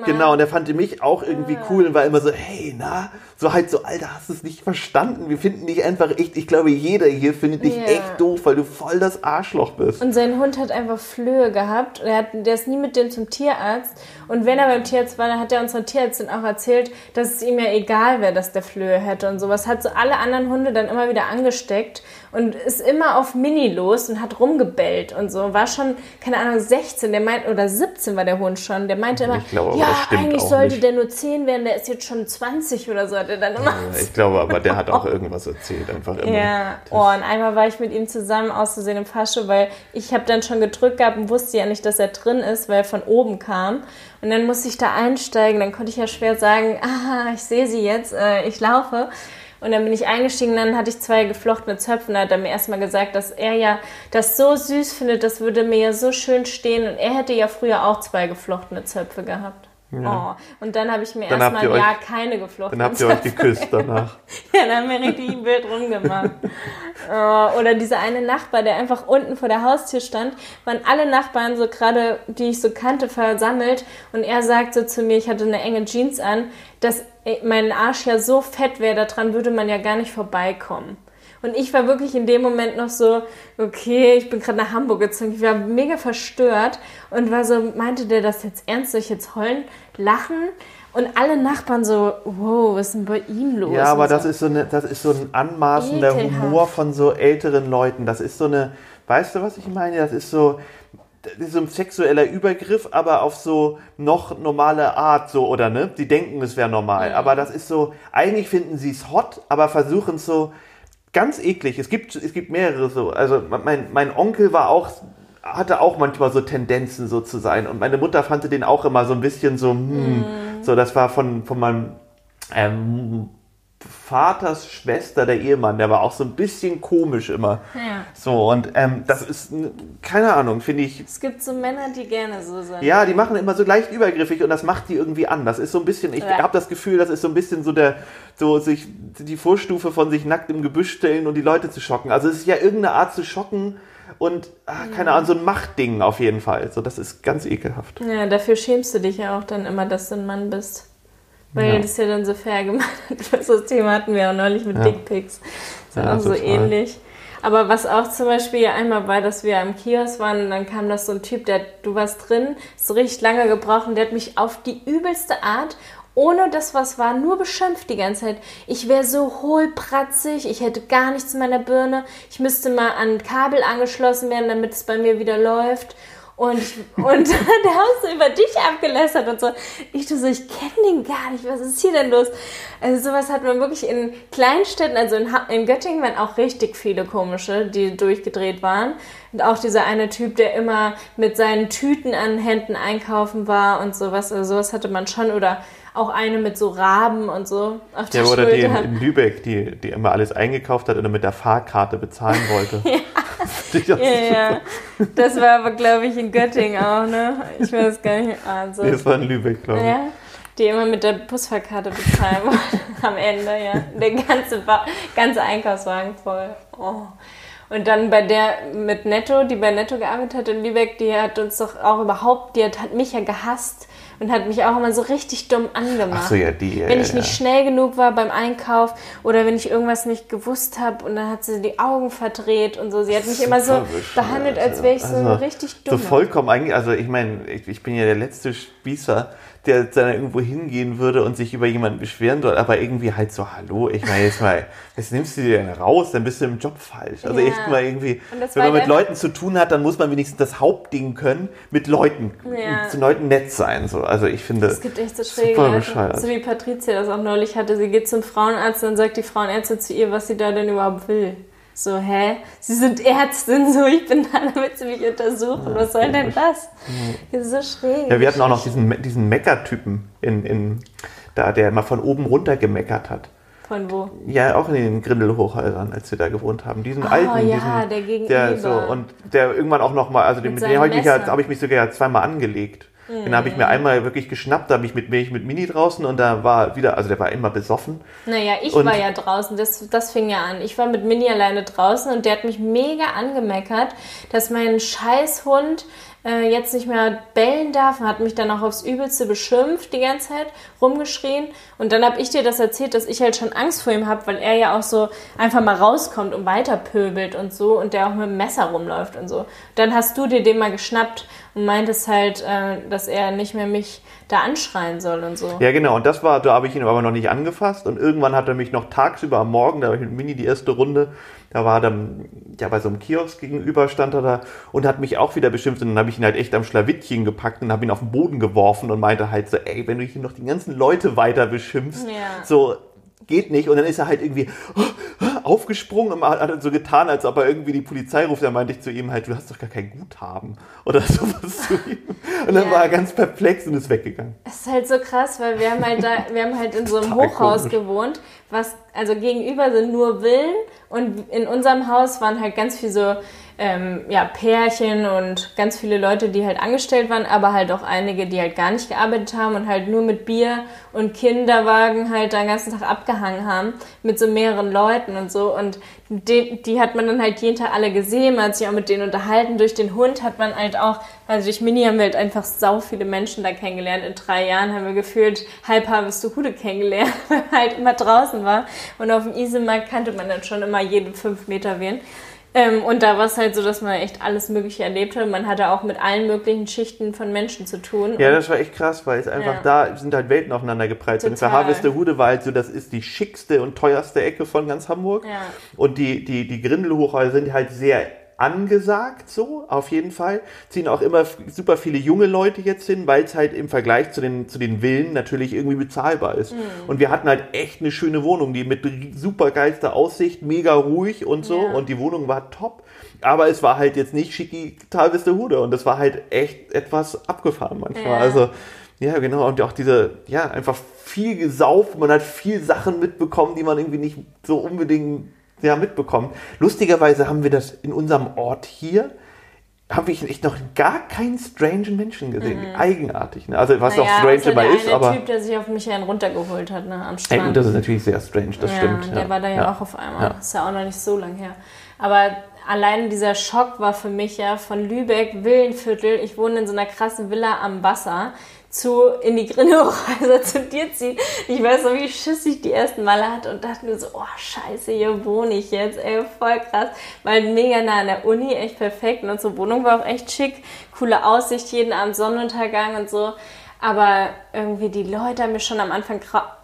Genau, und er fand mich auch irgendwie Ah. cool und war immer so, hey, na, so halt so, Alter, hast du es nicht verstanden? Wir finden dich einfach echt, ich glaube, jeder hier findet dich Ja. echt doof, weil du voll das Arschloch bist. Und sein Hund hat einfach Flöhe gehabt. Er hat, der ist nie mit dem zum Tierarzt. Und wenn er beim Tierarzt war, dann hat er unserer Tierärztin auch erzählt, dass es ihm ja egal wäre, dass der Flöhe hätte und sowas. Hat so alle anderen Hunde dann immer wieder angesteckt und ist immer auf Mini los und hat rumgebellt und so. War schon, keine Ahnung, 16, der meint, oder 17 war der Hund schon. Der meinte immer, glaube ja, eigentlich sollte nicht. der nur 10 werden, der ist jetzt schon 20 oder so, er dann immer Ja, ich glaube aber, der hat auch irgendwas erzählt, einfach immer. ja, oh, und einmal war ich mit ihm zusammen auszusehen im Fahrstuhl, weil ich habe dann schon gedrückt gehabt und wusste ja nicht, dass er drin ist, weil er von oben kam. Und dann musste ich da einsteigen, dann konnte ich ja schwer sagen, ah, ich sehe sie jetzt, äh, ich laufe. Und dann bin ich eingestiegen, dann hatte ich zwei geflochtene Zöpfe und hat er mir erstmal gesagt, dass er ja das so süß findet, das würde mir ja so schön stehen. Und er hätte ja früher auch zwei geflochtene Zöpfe gehabt. Oh. Und dann habe ich mir Dann erstmal ein Jahr keine geflochtenen Dann habt ihr euch geküsst danach. ja, da haben wir richtig ein Bild rumgemacht. Äh, Oder dieser eine Nachbar, der einfach unten vor der Haustür stand, waren alle Nachbarn so gerade, die ich so kannte, versammelt. Und er sagt so zu mir, ich hatte eine enge Jeans an, dass mein Arsch ja so fett wäre, daran würde man ja gar nicht vorbeikommen. Und ich war wirklich in dem Moment noch so, okay, ich bin gerade nach Hamburg gezogen. Ich war mega verstört und war so, meinte der das jetzt ernst? Soll ich jetzt heulen, lachen? Und alle Nachbarn so, wow, was ist denn bei ihm los? Ja, aber so. das ist so eine, das ist so ein anmaßender Ekelhaft. Humor von so älteren Leuten. Das ist so eine, weißt du, was ich meine? Das ist so, das ist so ein sexueller Übergriff, aber auf so noch normale Art, so, oder ne? Die denken, es wäre normal. Aber das ist so, eigentlich finden sie es hot, aber versuchen es so ganz eklig. Es gibt, es gibt mehrere so. Also mein, mein Onkel war auch, hatte auch manchmal so Tendenzen so zu sein. Und meine Mutter fand den auch immer so ein bisschen so, hm, so, das war von, von meinem ähm, Vaters Schwester, der Ehemann, der war auch so ein bisschen komisch immer. Ja. So, und ähm, das ist, keine Ahnung, finde ich. Es gibt so Männer, die gerne so sind. Ja, die machen immer so leicht übergriffig und das macht die irgendwie an. Das ist so ein bisschen, ich Ja. habe das Gefühl, das ist so ein bisschen so der, so sich die Vorstufe von sich nackt im Gebüsch stellen und die Leute zu schocken. Also es ist ja irgendeine Art zu schocken und, ach, keine Ahnung, so ein Machtding auf jeden Fall. So, das ist ganz ekelhaft. Ja, dafür schämst du dich ja auch dann immer, dass du ein Mann bist. Weil Ja. das ja dann so fair gemacht wird. Das Thema hatten wir auch neulich mit Ja. Dickpics. Ist ja, auch so total. ähnlich. Aber was auch zum Beispiel ja einmal war, dass wir am Kiosk waren und dann kam das so ein Typ, der, du warst drin, so richtig lange gebrochen, der hat mich auf die übelste Art, ohne das was war, nur beschimpft die ganze Zeit. Ich wäre so hohlpratzig, ich hätte gar nichts in meiner Birne, ich müsste mal an ein Kabel angeschlossen werden, damit es bei mir wieder läuft. Und, und der hat so über dich abgelästert und so. Ich so, ich kenne den gar nicht, was ist hier denn los? Also sowas hat man wirklich in Kleinstädten, also in, in Göttingen waren auch richtig viele komische, die durchgedreht waren. Und auch dieser eine Typ, der immer mit seinen Tüten an Händen einkaufen war und sowas. Also sowas hatte man schon. Oder auch eine mit so Raben und so auf der Ja, oder die Schulter. in, Lübeck, die, die immer alles eingekauft hat und dann mit der Fahrkarte bezahlen wollte. ja. Ja, ja. Das war aber, glaube ich, in Göttingen auch, ne? Ich weiß gar nicht. Also, Nee, das war in Lübeck, glaube ich. Ja, die immer mit der Busfahrkarte bezahlen wollten am Ende, ja. Der ganze, Ba- ganze Einkaufswagen voll. Oh. Und dann bei der mit Netto, die bei Netto gearbeitet hat in Lübeck, die hat uns doch auch überhaupt, die hat, hat mich ja gehasst und hat mich auch immer so richtig dumm angemacht. Ach so, ja, die. Wenn ja, ich nicht schnell genug war beim Einkauf oder wenn ich irgendwas nicht gewusst habe und dann hat sie die Augen verdreht und so. Sie hat mich immer so bescheuert, behandelt, als wäre ich so Also, richtig So dumm. vollkommen eigentlich, also ich meine, ich, ich bin ja der letzte Spießer, der dann irgendwo hingehen würde und sich über jemanden beschweren soll, aber irgendwie halt so, hallo, ich meine jetzt mal, was nimmst du dir denn raus, dann bist du im Job falsch. Also Ja. echt mal irgendwie, wenn man mit Leuten zu tun hat, dann muss man wenigstens das Hauptding können, mit Leuten, Ja. zu Leuten nett sein. So. Also ich finde, Es gibt echt so schräge Super bescheuert. So wie Patricia das auch neulich hatte. Sie geht zum Frauenarzt und dann sagt die Frauenärztin zu ihr, was sie da denn überhaupt will. So, hä? Sie sind Ärztin, so, ich bin da, damit sie mich untersuchen. Was soll denn das? Das ist so schräg. ja, wir hatten auch noch diesen, diesen Mecker-Typen in, in, da, der mal von oben runter gemeckert hat. Von wo? Ja, auch in den Grindelhochhäusern, als wir da gewohnt haben. Diesen Oh, alten, ja, diesen, der gegenüber. so, und der irgendwann auch noch mal, also den, Mit dem habe ich, seinem mich ja- Messer. habe ich mich sogar zweimal angelegt. Den habe ich mir einmal wirklich geschnappt, da habe ich mit, bin ich mit Mini draußen und da war wieder, also der war immer besoffen. Naja, ich Und- war ja draußen, das, das fing ja an. Ich war mit Mini alleine draußen und der hat mich mega angemeckert, dass mein Scheißhund äh, jetzt nicht mehr bellen darf und hat mich dann auch aufs Übelste beschimpft die ganze Zeit, rumgeschrien. Und dann habe ich dir das erzählt, dass ich halt schon Angst vor ihm habe, weil er ja auch so einfach mal rauskommt und weiter pöbelt und so und der auch mit dem Messer rumläuft und so. Dann hast du dir den mal geschnappt und meintest halt, äh, dass er nicht mehr mich da anschreien soll und so. Ja, genau, und das war, da habe ich ihn aber noch nicht angefasst und irgendwann hat er mich noch tagsüber am Morgen, da war ich mit Mini die erste Runde, da war er dann, ja, bei so einem Kiosk gegenüber stand er da und hat mich auch wieder beschimpft und dann habe ich ihn halt echt am Schlawittchen gepackt und habe ihn auf den Boden geworfen und meinte halt so, ey, wenn du hier noch die ganzen Leute weiter beschimpfst, Ja. so, geht nicht. Und dann ist er halt irgendwie aufgesprungen und hat dann so getan, als ob er irgendwie die Polizei ruft. Da meinte ich zu ihm halt, du hast doch gar kein Guthaben oder sowas zu ihm. Und dann Ja. war er ganz perplex und ist weggegangen. Es ist halt so krass, weil wir haben halt da, wir haben halt in so einem Hochhaus komisch. gewohnt, was, also gegenüber sind nur Villen und in unserem Haus waren halt ganz viele so, ähm, ja, Pärchen und ganz viele Leute, die halt angestellt waren, aber halt auch einige, die halt gar nicht gearbeitet haben und halt nur mit Bier und Kinderwagen halt den ganzen Tag abgehangen haben, mit so mehreren Leuten und so und die, die hat man dann halt jeden Tag alle gesehen, man hat sich auch mit denen unterhalten, durch den Hund hat man halt auch, also durch Mini haben wir halt einfach sau viele Menschen da kennengelernt. In drei Jahren haben wir gefühlt halb Harveste Hude kennengelernt, weil halt immer draußen war. Und auf dem Isemarkt kannte man dann schon immer jeden fünf Meter wen. Ähm, und da war es halt so, dass man echt alles Mögliche erlebt hat. Man hatte auch mit allen möglichen Schichten von Menschen zu tun. Ja, das war echt krass, weil es einfach Ja. da sind halt Welten aufeinander geprallt. Und für Total. Harvesterhude war halt so, das ist die schickste und teuerste Ecke von ganz Hamburg. Ja. Und die, die, die Grindelhochhäuser sind halt sehr angesagt, so, auf jeden Fall. Ziehen auch immer super viele junge Leute jetzt hin, weil es halt im Vergleich zu den, zu den Villen natürlich irgendwie bezahlbar ist. Mhm. Und wir hatten halt echt eine schöne Wohnung, die mit super geilster Aussicht, mega ruhig und so. Ja. Und die Wohnung war top. Aber es war halt jetzt nicht schicki Talwesterhude und das war halt echt etwas abgefahren manchmal. Ja. Also Ja, genau. Und auch diese, ja, einfach viel gesauft. Man hat viel Sachen mitbekommen, die man irgendwie nicht so unbedingt ja, mitbekommt. Lustigerweise haben wir das in unserem Ort hier habe ich echt noch gar keinen strangen Menschen gesehen. Mhm. Eigenartig. Ne? Also was naja, auch strange immer ist, aber. Der Typ, der sich auf mich einen runtergeholt hat ne, am Strand. Ey, das ist natürlich sehr strange, das ja, stimmt. Der ja. war da ja, ja, auch auf einmal. Ja. Ist ja auch noch nicht so lang her. Aber allein dieser Schock war für mich ja von Lübeck, Villenviertel. Ich wohne in so einer krassen Villa am Wasser zu in die Grinnehochhäuser zu dir ziehen. Ich weiß noch, wie Schiss ich die ersten Male hatte und dachte mir so, oh scheiße, hier wohne ich jetzt, ey, voll krass. Weil mega nah an der Uni, echt perfekt. Und unsere Wohnung war auch echt schick, coole Aussicht, jeden Abend Sonnenuntergang und so. Aber irgendwie die Leute haben mir schon am Anfang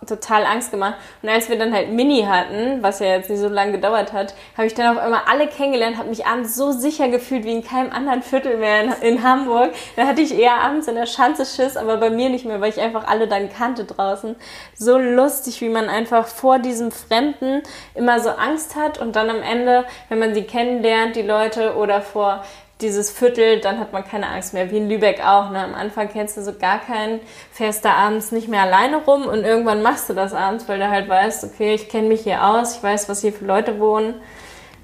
total Angst gemacht. Und als wir dann halt Mini hatten, was ja jetzt nicht so lange gedauert hat, habe ich dann auf einmal alle kennengelernt, habe mich abends so sicher gefühlt wie in keinem anderen Viertel mehr in, in Hamburg. Da hatte ich eher abends in der Schanze Schiss, aber bei mir nicht mehr, weil ich einfach alle dann kannte draußen. So lustig, wie man einfach vor diesem Fremden immer so Angst hat und dann am Ende, wenn man sie kennenlernt, die Leute, oder vor dieses Viertel, dann hat man keine Angst mehr, wie in Lübeck auch. Ne? Am Anfang kennst du so gar keinen, fährst da abends nicht mehr alleine rum und irgendwann machst du das abends, weil du halt weißt, okay, ich kenne mich hier aus, ich weiß, was hier für Leute wohnen.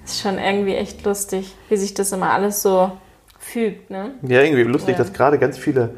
Das ist schon irgendwie echt lustig, wie sich das immer alles so fügt. Ne? Ja, irgendwie lustig, ja. dass gerade ganz viele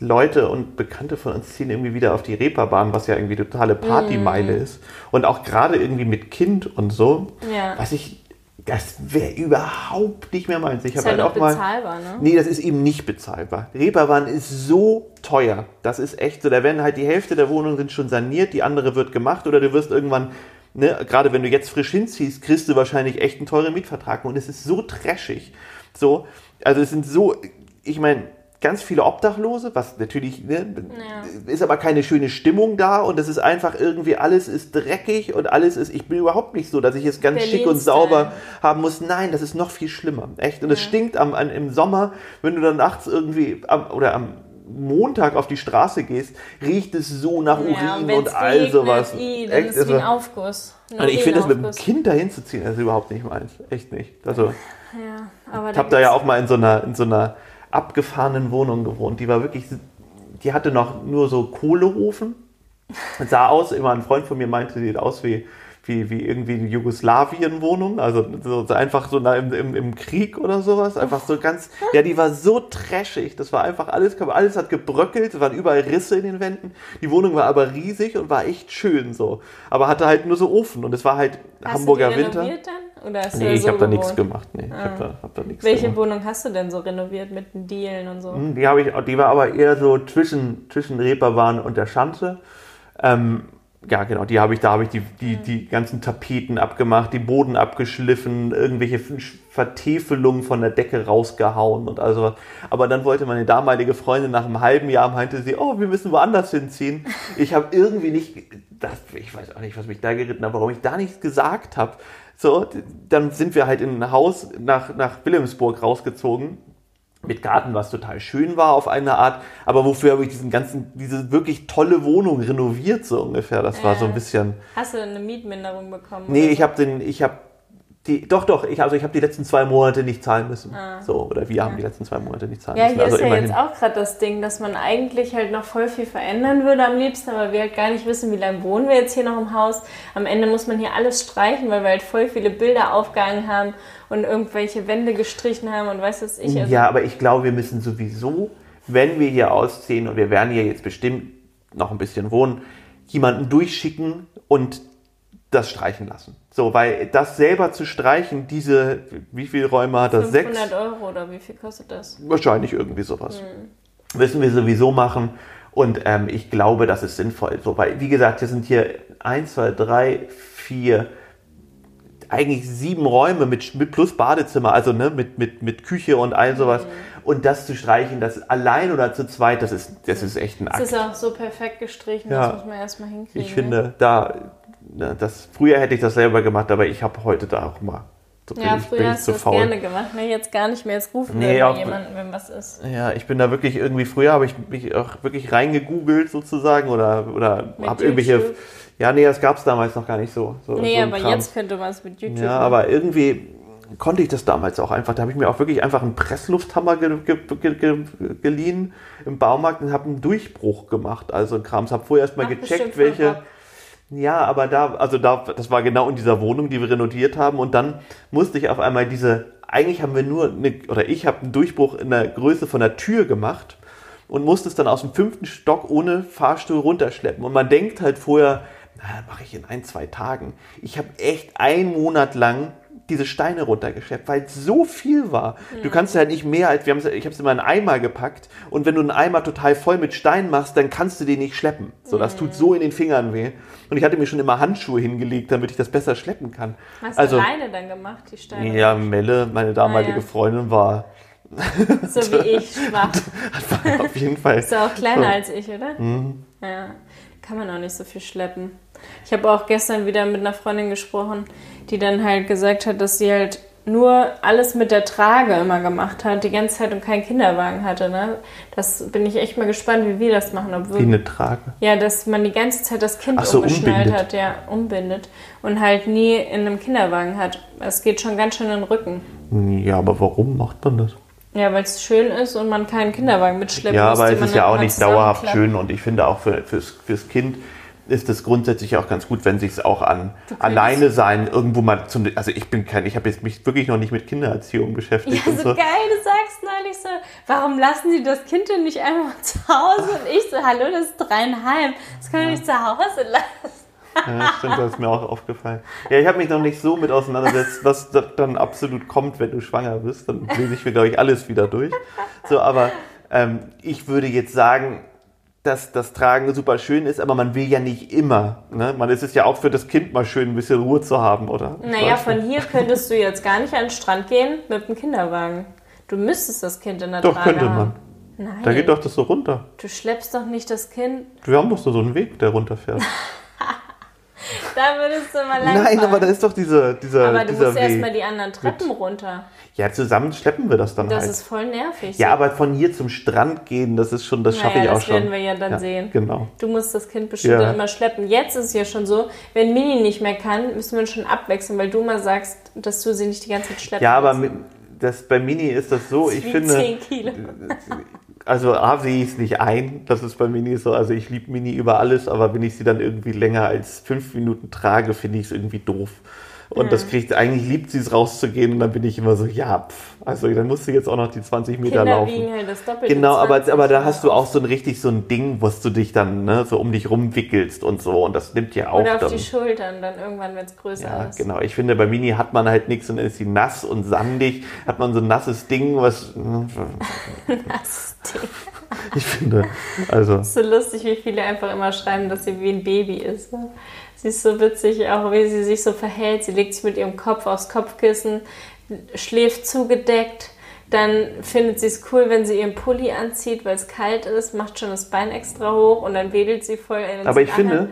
Leute und Bekannte von uns ziehen irgendwie wieder auf die Reeperbahn, was ja irgendwie totale Partymeile mm. ist. Und auch gerade irgendwie mit Kind und so, ja. was ich das wäre überhaupt nicht mehr meins. Ich ist halt, halt auch bezahlbar, mal, ne? Nee, das ist eben nicht bezahlbar. Reeperbahn ist so teuer. Das ist echt so. Da werden halt die Hälfte der Wohnungen sind schon saniert, die andere wird gemacht oder du wirst irgendwann, ne, gerade wenn du jetzt frisch hinziehst, kriegst du wahrscheinlich echt einen teuren Mietvertrag. Und es ist so trashig. So, also es sind so, ich meine, ganz viele Obdachlose, was natürlich ne, ja. ist aber keine schöne Stimmung da und es ist einfach irgendwie alles ist dreckig und alles ist. Ich bin überhaupt nicht so, dass ich es ganz Berlin schick und sauber haben muss. Nein, das ist noch viel schlimmer, echt. Und es stinkt am, am, im Sommer, wenn du dann nachts irgendwie am, oder am Montag auf die Straße gehst, riecht es so nach ja, Urin und all sowas. I, das echt, ist wie ein Aufguss. Ein ich finde das mit dem Kind dahin zu ziehen, das ist überhaupt nicht meins. Echt nicht. Also, ja, ich habe da ja auch mal in so einer, in so einer abgefahrenen Wohnung gewohnt. Die war wirklich, die hatte noch nur so Kohleofen. Sah aus, immer ein Freund von mir meinte, sieht aus wie, wie, wie irgendwie eine Jugoslawien-Wohnung. Also so, so einfach so im, im, im, Krieg oder sowas. Einfach so ganz, ja, die war so trashig. Das war einfach alles, alles hat gebröckelt, es waren überall Risse in den Wänden. Die Wohnung war aber riesig und war echt schön so. Aber hatte halt nur so Ofen und es war halt Hast Hamburger Winter. Dann? Oder hast nee, ich so habe da nichts gemacht. Nee, ah. ich hab da, hab da nichts Welche gemacht. Wohnung hast du denn so renoviert mit den Dielen und so? Hm, die, ich, die war aber eher so zwischen, zwischen Reeperbahn und der Schanze. Ähm, ja, genau, die habe ich, da habe ich die, die, hm. die ganzen Tapeten abgemacht, die Boden abgeschliffen, irgendwelche Vertäfelungen von der Decke rausgehauen und all sowas. Aber dann wollte meine damalige Freundin nach einem halben Jahr, meinte sie, oh, wir müssen woanders hinziehen. Ich habe irgendwie nicht, das, ich weiß auch nicht, was mich da geritten hat, warum ich da nichts gesagt habe. So, dann sind wir halt in ein Haus nach, nach Wilhelmsburg rausgezogen. Mit Garten, was total schön war auf eine Art, aber wofür habe ich diesen ganzen, diese wirklich tolle Wohnung renoviert, so ungefähr. Das war so ein bisschen. Hast du eine Mietminderung bekommen? Nee, ich habe den, ich habe die, doch, doch, ich, also ich habe die letzten zwei Monate nicht zahlen müssen. Ah. So, oder wir ja. haben die letzten zwei Monate nicht zahlen ja, müssen. Ja, hier also ist ja jetzt auch gerade das Ding, dass man eigentlich halt noch voll viel verändern würde am liebsten, aber wir halt gar nicht wissen, wie lange wohnen wir jetzt hier noch im Haus. Am Ende muss man hier alles streichen, weil wir halt voll viele Bilder aufgehangen haben und irgendwelche Wände gestrichen haben und weiß was ich. Also ja, aber ich glaube, wir müssen sowieso, wenn wir hier ausziehen und wir werden hier jetzt bestimmt noch ein bisschen wohnen, jemanden durchschicken und das streichen lassen. So, weil das selber zu streichen, diese, wie viele Räume hat das? 500 Sechs? Euro oder wie viel kostet das? Wahrscheinlich irgendwie sowas. Hm. Müssen wir sowieso machen. Und ähm, ich glaube, das ist sinnvoll. So, weil, wie gesagt, wir sind hier eins, zwei, drei, vier, eigentlich sieben Räume mit, mit plus Badezimmer, also ne, mit, mit, mit Küche und all sowas. Mhm. Und das zu streichen, das allein oder zu zweit, das ist, das ist echt ein Akt. Das ist auch so perfekt gestrichen, ja. das muss man erstmal hinkriegen. Ich finde, ne? da, das, früher hätte ich das selber gemacht, aber ich habe heute da auch mal. So ja, früher hast du das faul. gerne gemacht, ne? jetzt gar nicht mehr. Jetzt rufen nee, wir jemanden, wenn was ist. Ja, ich bin da wirklich irgendwie, früher habe ich mich auch wirklich reingegoogelt sozusagen oder, oder habe irgendwelche. Ja, nee, das gab es damals noch gar nicht so. so nee, so aber Kram. jetzt könnte man es mit YouTube. Ja, aber irgendwie konnte ich das damals auch einfach. Da habe ich mir auch wirklich einfach einen Presslufthammer ge ge ge geliehen im Baumarkt und habe einen Durchbruch gemacht. Also Krams. Habe vorher erstmal gecheckt, welche. Ja, aber da, also da, das war genau in dieser Wohnung, die wir renoviert haben. Und dann musste ich auf einmal diese, eigentlich haben wir nur, eine, oder ich habe einen Durchbruch in der Größe von der Tür gemacht und musste es dann aus dem fünften Stock ohne Fahrstuhl runterschleppen. Und man denkt halt vorher, na, mache ich in ein, zwei Tagen. Ich habe echt einen Monat lang diese Steine runtergeschleppt, weil es so viel war. Mhm. Du kannst ja nicht mehr als, wir ich habe es in einen Eimer gepackt und wenn du einen Eimer total voll mit Steinen machst, dann kannst du den nicht schleppen. So, das tut so in den Fingern weh. Und ich hatte mir schon immer Handschuhe hingelegt, damit ich das besser schleppen kann. Hast also, du alleine dann gemacht, die Steine? Ja, Melle, meine damalige ah, ja. Freundin, war so wie ich, schwach. Auf jeden Fall. Ist auch kleiner so. als ich, oder? Mhm. Ja, kann man auch nicht so viel schleppen. Ich habe auch gestern wieder mit einer Freundin gesprochen, die dann halt gesagt hat, dass sie halt nur alles mit der Trage immer gemacht hat, die ganze Zeit und keinen Kinderwagen hatte. Ne? Das bin ich echt mal gespannt, wie wir das machen. Ob wie eine Trage? Ja, dass man die ganze Zeit das Kind so, umgeschnallt umbindet. hat, ja, umbindet und halt nie in einem Kinderwagen hat. Es geht schon ganz schön in den Rücken. Ja, aber warum macht man das? Ja, weil es schön ist und man keinen Kinderwagen mitschleppen ja, muss. Ja, aber es ist ja auch nicht dauerhaft schön und ich finde auch für, fürs, fürs Kind ist es grundsätzlich auch ganz gut, wenn sich es auch an alleine sein irgendwo mal zum also ich bin kein ich habe jetzt mich wirklich noch nicht mit Kindererziehung beschäftigt ja, so, so, geil du sagst neulich so warum lassen sie das Kind denn nicht einfach zu Hause und ich so hallo das ist dreieinhalb das können wir ja. nicht zu Hause lassen ja, stimmt, das ist mir auch aufgefallen. Ja, ich habe mich noch nicht so mit auseinandergesetzt, was dann absolut kommt, wenn du schwanger bist. Dann lese ich mir, glaube ich, alles wieder durch. So, aber ähm, ich würde jetzt sagen, dass das Tragen super schön ist, aber man will ja nicht immer. Ne? Man ist es ja auch für das Kind mal schön, ein bisschen Ruhe zu haben, oder? Naja, von hier könntest du jetzt gar nicht an den Strand gehen mit dem Kinderwagen. Du müsstest das Kind in der doch, Trage könnte man. Nein. Da geht doch das so runter. Du schleppst doch nicht das Kind. Wir haben doch so einen Weg, der runterfährt. da würdest du mal lang Nein, aber da ist doch dieser, dieser Aber du dieser musst erstmal die anderen Treppen runter. Ja, zusammen schleppen wir das dann das halt. Das ist voll nervig. Ja, so. aber von hier zum Strand gehen, das ist schon, das schaffe naja, ich auch schon. Das werden wir ja dann ja, sehen. Genau. Du musst das Kind bestimmt ja. immer schleppen. Jetzt ist es ja schon so, wenn Mini nicht mehr kann, müssen wir schon abwechseln, weil du mal sagst, dass du sie nicht die ganze Zeit schleppen Ja, aber das, bei Mini ist das so, das ich finde. 10 Kilo. also A, sehe ich es nicht ein. Das ist bei Mini so. Also ich liebe Mini über alles, aber wenn ich sie dann irgendwie länger als fünf Minuten trage, finde ich es irgendwie doof. Und mhm. das kriegt, eigentlich liebt sie es rauszugehen und dann bin ich immer so, ja, pff, also dann musst du jetzt auch noch die 20 Meter Kinder laufen. Wiegen halt das Doppelte genau, aber, aber da hast du auch so ein richtig so ein Ding, was du dich dann ne, so um dich rumwickelst und so und das nimmt ja auch. Oder auf dann, die Schultern dann irgendwann, wenn es größer ja, ist. Genau, ich finde, bei Mini hat man halt nichts und dann ist sie nass und sandig, hat man so ein nasses Ding, was. nasses Ding. Ich finde, also. Es ist so lustig, wie viele einfach immer schreiben, dass sie wie ein Baby ist. Ne? Sie ist so witzig, auch wie sie sich so verhält. Sie legt sich mit ihrem Kopf aufs Kopfkissen, schläft zugedeckt. Dann findet sie es cool, wenn sie ihren Pulli anzieht, weil es kalt ist, macht schon das Bein extra hoch und dann wedelt sie voll in Aber ich finde,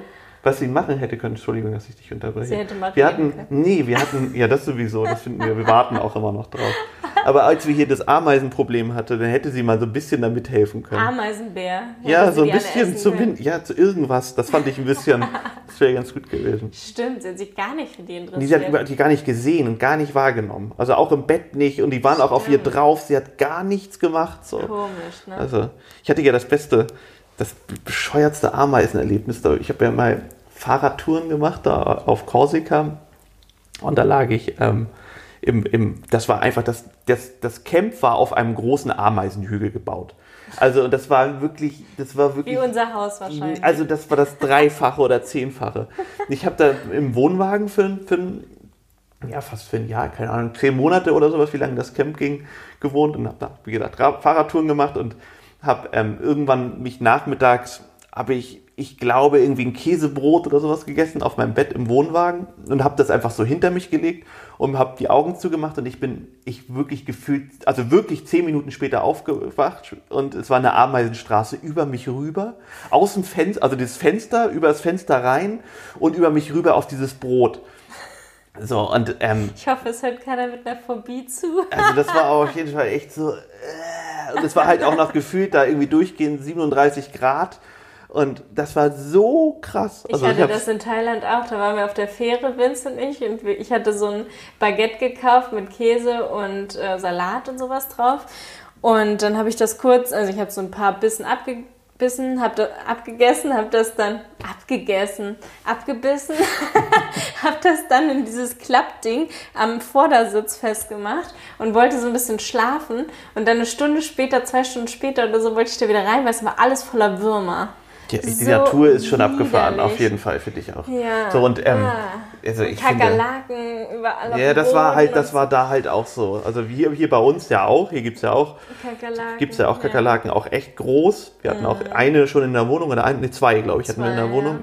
was sie machen hätte können, Entschuldigung, dass ich dich unterbreche. Sie hätte mal wir hatten, können. Nee, wir hatten, ja, das sowieso, das finden wir, wir warten auch immer noch drauf. Aber als wir hier das Ameisenproblem hatten, dann hätte sie mal so ein bisschen damit helfen können. Ameisenbär? Ja, so ein bisschen zumindest, ja, zu irgendwas. Das fand ich ein bisschen, das wäre ganz gut gewesen. Stimmt, sie hat sich gar nicht für die interessiert. Die hat die gar nicht gesehen und gar nicht wahrgenommen. Also auch im Bett nicht und die waren Stimmt. auch auf ihr drauf. Sie hat gar nichts gemacht. So. Komisch, ne? Also, ich hatte ja das beste, das bescheuertste Ameisenerlebnis. Ich habe ja mal Fahrradtouren gemacht da auf Korsika und da lag ich ähm, im, im, das war einfach, das, das, das Camp war auf einem großen Ameisenhügel gebaut. Also das war wirklich, das war wirklich. Wie unser Haus wahrscheinlich. Also das war das Dreifache oder Zehnfache. Ich habe da im Wohnwagen für, für ja, fast für ein Jahr, keine Ahnung, zehn Monate oder sowas, wie lange das Camp ging, gewohnt und habe da, wie gesagt, Fahrradtouren gemacht und habe ähm, irgendwann mich nachmittags, habe ich ich glaube, irgendwie ein Käsebrot oder sowas gegessen auf meinem Bett im Wohnwagen und habe das einfach so hinter mich gelegt und habe die Augen zugemacht und ich bin, ich wirklich gefühlt, also wirklich zehn Minuten später aufgewacht und es war eine Ameisenstraße über mich rüber, aus dem Fenster, also das Fenster, über das Fenster rein und über mich rüber auf dieses Brot. So, und, ähm, ich hoffe, es hört keiner mit einer Phobie zu. also das war auf jeden Fall echt so, äh, und es war halt auch noch gefühlt da irgendwie durchgehend 37 Grad Und das war so krass. Ich hatte das in Thailand auch. Da waren wir auf der Fähre, Vince und ich. Und ich hatte so ein Baguette gekauft mit Käse und äh, Salat und sowas drauf. Und dann habe ich das kurz, also ich habe so ein paar Bissen abgebissen, habe abgegessen, habe das dann abgegessen, abgebissen, habe das dann in dieses Klappding am Vordersitz festgemacht und wollte so ein bisschen schlafen. Und dann eine Stunde später, zwei Stunden später oder so, wollte ich da wieder rein, weil es war alles voller Würmer. Die, die so Natur ist schon widerlich. abgefahren, auf jeden Fall, finde ich auch. Ja. So und ähm, ah. also ich Kakerlaken finde, überall. Ja, das war halt, das war da halt auch so. Also hier, hier bei uns ja auch, hier gibt es ja auch Kakerlaken. Gibt's ja auch Kakerlaken, ja. auch echt groß. Wir hatten auch eine schon in der Wohnung oder eine, nee, zwei, glaube ich, zwei, hatten wir in der Wohnung.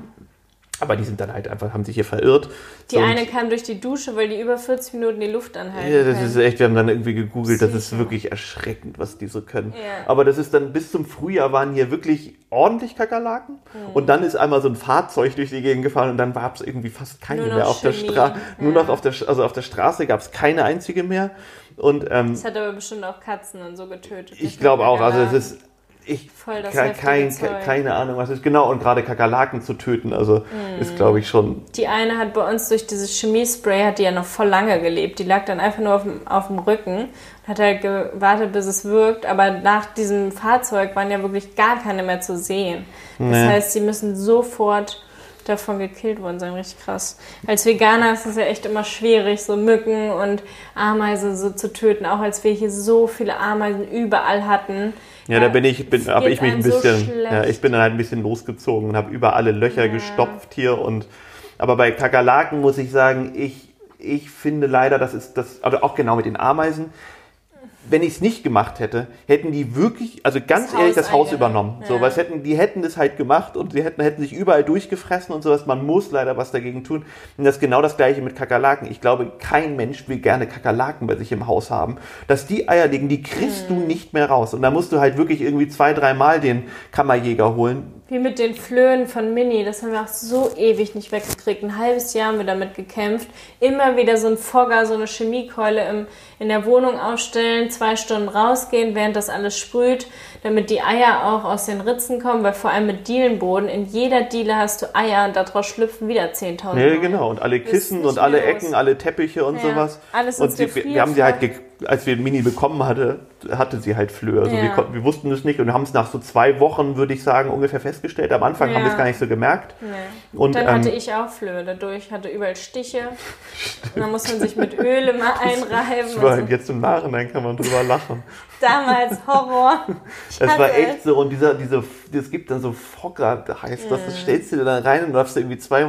Aber die sind dann halt einfach, haben sich hier verirrt. Die eine kam durch die Dusche, weil die über 40 Minuten die Luft anhalten. Ja, das kann. ist echt, wir haben dann irgendwie gegoogelt, das ist wirklich erschreckend, was die so können. Ja. Aber das ist dann bis zum Frühjahr waren hier wirklich ordentlich Kakerlaken. Mhm. Und dann ist einmal so ein Fahrzeug durch die Gegend gefahren und dann gab es irgendwie fast keine mehr auf Chemie. der Straße. Ja. Nur noch auf der, also auf der Straße gab es keine einzige mehr. Und, ähm, das hat aber bestimmt auch Katzen und so getötet. Ich glaube auch, also es ist ich Voll das kein, kein, keine Ahnung, was ist genau und gerade Kakerlaken zu töten, also mm. ist glaube ich schon. Die eine hat bei uns durch dieses Chemiespray hat die ja noch voll lange gelebt. Die lag dann einfach nur auf dem, auf dem Rücken und hat halt gewartet, bis es wirkt. Aber nach diesem Fahrzeug waren ja wirklich gar keine mehr zu sehen. Das nee. heißt, sie müssen sofort davon gekillt worden sein. Richtig krass. Als Veganer ist es ja echt immer schwierig, so Mücken und Ameisen so zu töten. Auch als wir hier so viele Ameisen überall hatten. Ja, da bin ich, bin, habe ich mich ein bisschen, so ja, ich bin dann halt ein bisschen losgezogen und habe über alle Löcher ja. gestopft hier und, aber bei Kakerlaken muss ich sagen, ich, ich finde leider, das ist das, also auch genau mit den Ameisen, wenn ich es nicht gemacht hätte, hätten die wirklich, also ganz das ehrlich, Haus das Haus übernommen. Ja. So, was hätten, die hätten das halt gemacht und sie hätten, hätten sich überall durchgefressen und sowas. Man muss leider was dagegen tun. Und das ist genau das gleiche mit Kakerlaken. Ich glaube, kein Mensch will gerne Kakerlaken bei sich im Haus haben. Dass die Eier liegen, die kriegst hm. du nicht mehr raus. Und da musst du halt wirklich irgendwie zwei, dreimal den Kammerjäger holen, wie mit den Flöhen von Mini, das haben wir auch so ewig nicht weggekriegt. Ein halbes Jahr haben wir damit gekämpft. Immer wieder so ein Fogger, so eine Chemiekeule im, in der Wohnung aufstellen, zwei Stunden rausgehen, während das alles sprüht, damit die Eier auch aus den Ritzen kommen, weil vor allem mit Dielenboden, in jeder Diele hast du Eier und daraus schlüpfen wieder 10.000 Ja, genau. Und alle Kissen und alle Ecken, alle Teppiche und ja, sowas. Alles und sie, wir haben die halt als wir Mini bekommen hatte, hatte sie halt Flöhe. Also ja. wir, wir, wussten es nicht und haben es nach so zwei Wochen, würde ich sagen, ungefähr festgestellt. Am Anfang ja. haben wir es gar nicht so gemerkt. Nee. Und dann ähm, hatte ich auch Flöhe. Dadurch hatte überall Stiche. und dann muss man sich mit Öl immer einreiben. Das war, so. Jetzt im Nachhinein kann man drüber lachen. Damals Horror. Es war echt so und dieser, diese, es gibt dann so Fogger, heißt das, das stellst du dir dann rein und darfst irgendwie zwei,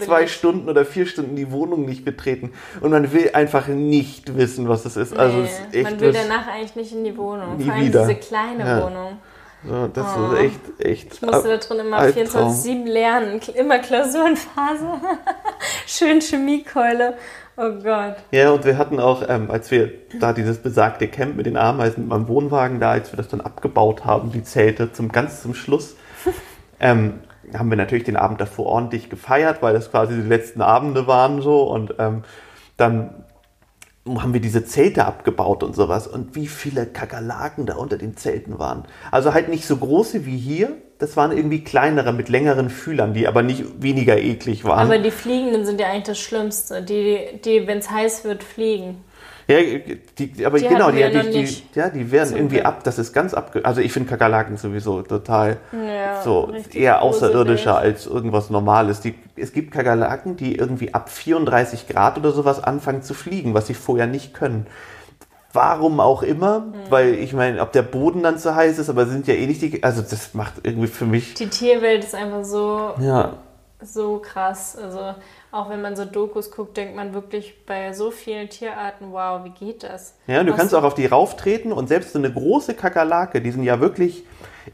zwei Stunden oder vier Stunden die Wohnung nicht betreten und man will einfach nicht wissen, was das ist. Also nee, es ist echt man will danach eigentlich nicht in die Wohnung. Nie Vor allem wieder. diese kleine ja. Wohnung. So, das oh. ist echt, echt. Ich musste da drin immer 24-7 lernen, immer Klausurenphase. Schön Chemiekeule. Oh Gott. Ja, und wir hatten auch, ähm, als wir da dieses besagte Camp mit den Ameisen mit meinem Wohnwagen da, als wir das dann abgebaut haben, die Zelte, zum ganz zum Schluss, ähm, haben wir natürlich den Abend davor ordentlich gefeiert, weil das quasi die letzten Abende waren so und ähm, dann haben wir diese Zelte abgebaut und sowas und wie viele Kakerlaken da unter den Zelten waren. Also halt nicht so große wie hier, das waren irgendwie kleinere mit längeren Fühlern, die aber nicht weniger eklig waren. Aber die Fliegenden sind ja eigentlich das Schlimmste, die, die wenn es heiß wird, fliegen. Ja, die, aber die genau, die, die, die, ja, die werden irgendwie ab, das ist ganz abge... Also ich finde Kakerlaken sowieso total ja, so eher außerirdischer als irgendwas Normales. Die, es gibt Kakerlaken, die irgendwie ab 34 Grad oder sowas anfangen zu fliegen, was sie vorher nicht können. Warum auch immer, mhm. weil ich meine, ob der Boden dann zu heiß ist, aber sind ja eh nicht die... Also das macht irgendwie für mich... Die Tierwelt ist einfach so... Ja. So krass, also auch wenn man so Dokus guckt, denkt man wirklich bei so vielen Tierarten, wow, wie geht das? Ja, und du Was kannst auch auf die rauftreten und selbst so eine große Kakerlake, die sind ja wirklich,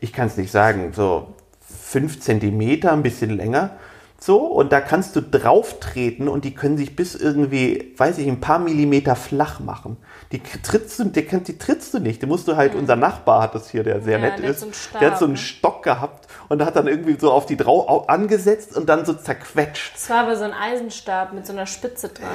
ich kann es nicht sagen, so fünf Zentimeter, ein bisschen länger, So, und da kannst du drauf treten und die können sich bis irgendwie, weiß ich, ein paar Millimeter flach machen. Die trittst du, die, die trittst du nicht. Die musst du halt, unser Nachbar hat das hier, der sehr Ja, nett der hat ist. so der hat so einen ne? Stock gehabt und hat dann irgendwie so auf die drauf au- angesetzt und dann so zerquetscht. Es war aber so ein Eisenstab mit so einer Spitze dran.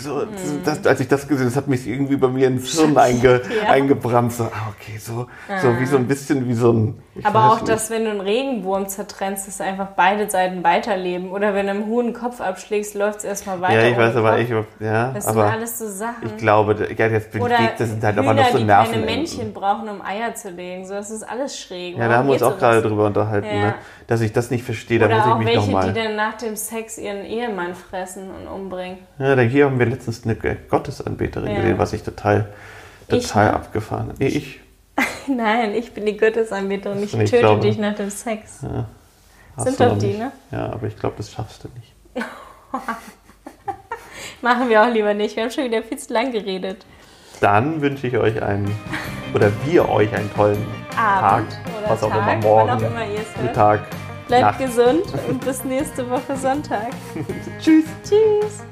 So, das, das, als ich das gesehen habe, das hat mich irgendwie bei mir ins Hirn einge, Ja. eingebrannt. So, ah, okay, so, so wie so ein bisschen wie so ein. ich Aber auch, nicht. dass wenn du einen Regenwurm zertrennst, dass einfach beide Seiten weiterleben. Oder wenn du einem Huhn den Kopf abschlägst, läuft es erstmal weiter. Ja, ich weiß, aber Kopf. ich, ja, Das sind aber alles so Sachen. ich glaube, ja, das Oder bewegt, das sind halt aber Hühner, noch so die Nerven. keine Männchen brauchen, um Eier zu legen. So, das ist alles schräg. Ja, da Warum haben wir uns auch gerade drüber unterhalten, Ja. ne? dass ich das nicht verstehe. Da Oder muss auch ich mich welche, nochmal. die dann nach dem Sex ihren Ehemann fressen und umbringen. Ja, da hier haben wir letztens eine Gottesanbeterin Ja. gesehen, was ich total, Ich, total ne? abgefahren. Nee, ich. Nein, ich bin die Gottesanbeterin. Ich ich töte glaube- dich nach dem Sex. Hast Sind doch noch die, nicht. ne? Ja, aber ich glaube, das schaffst du nicht. Machen wir auch lieber nicht. Wir haben schon wieder viel zu lang geredet. Dann wünsche ich euch einen, oder wir euch einen tollen Abend Tag, oder was auch Tag, immer, wann morgen, auch immer. Mittag, Bleibt Nacht. gesund und bis nächste Woche Sonntag. Tschüss. Tschüss.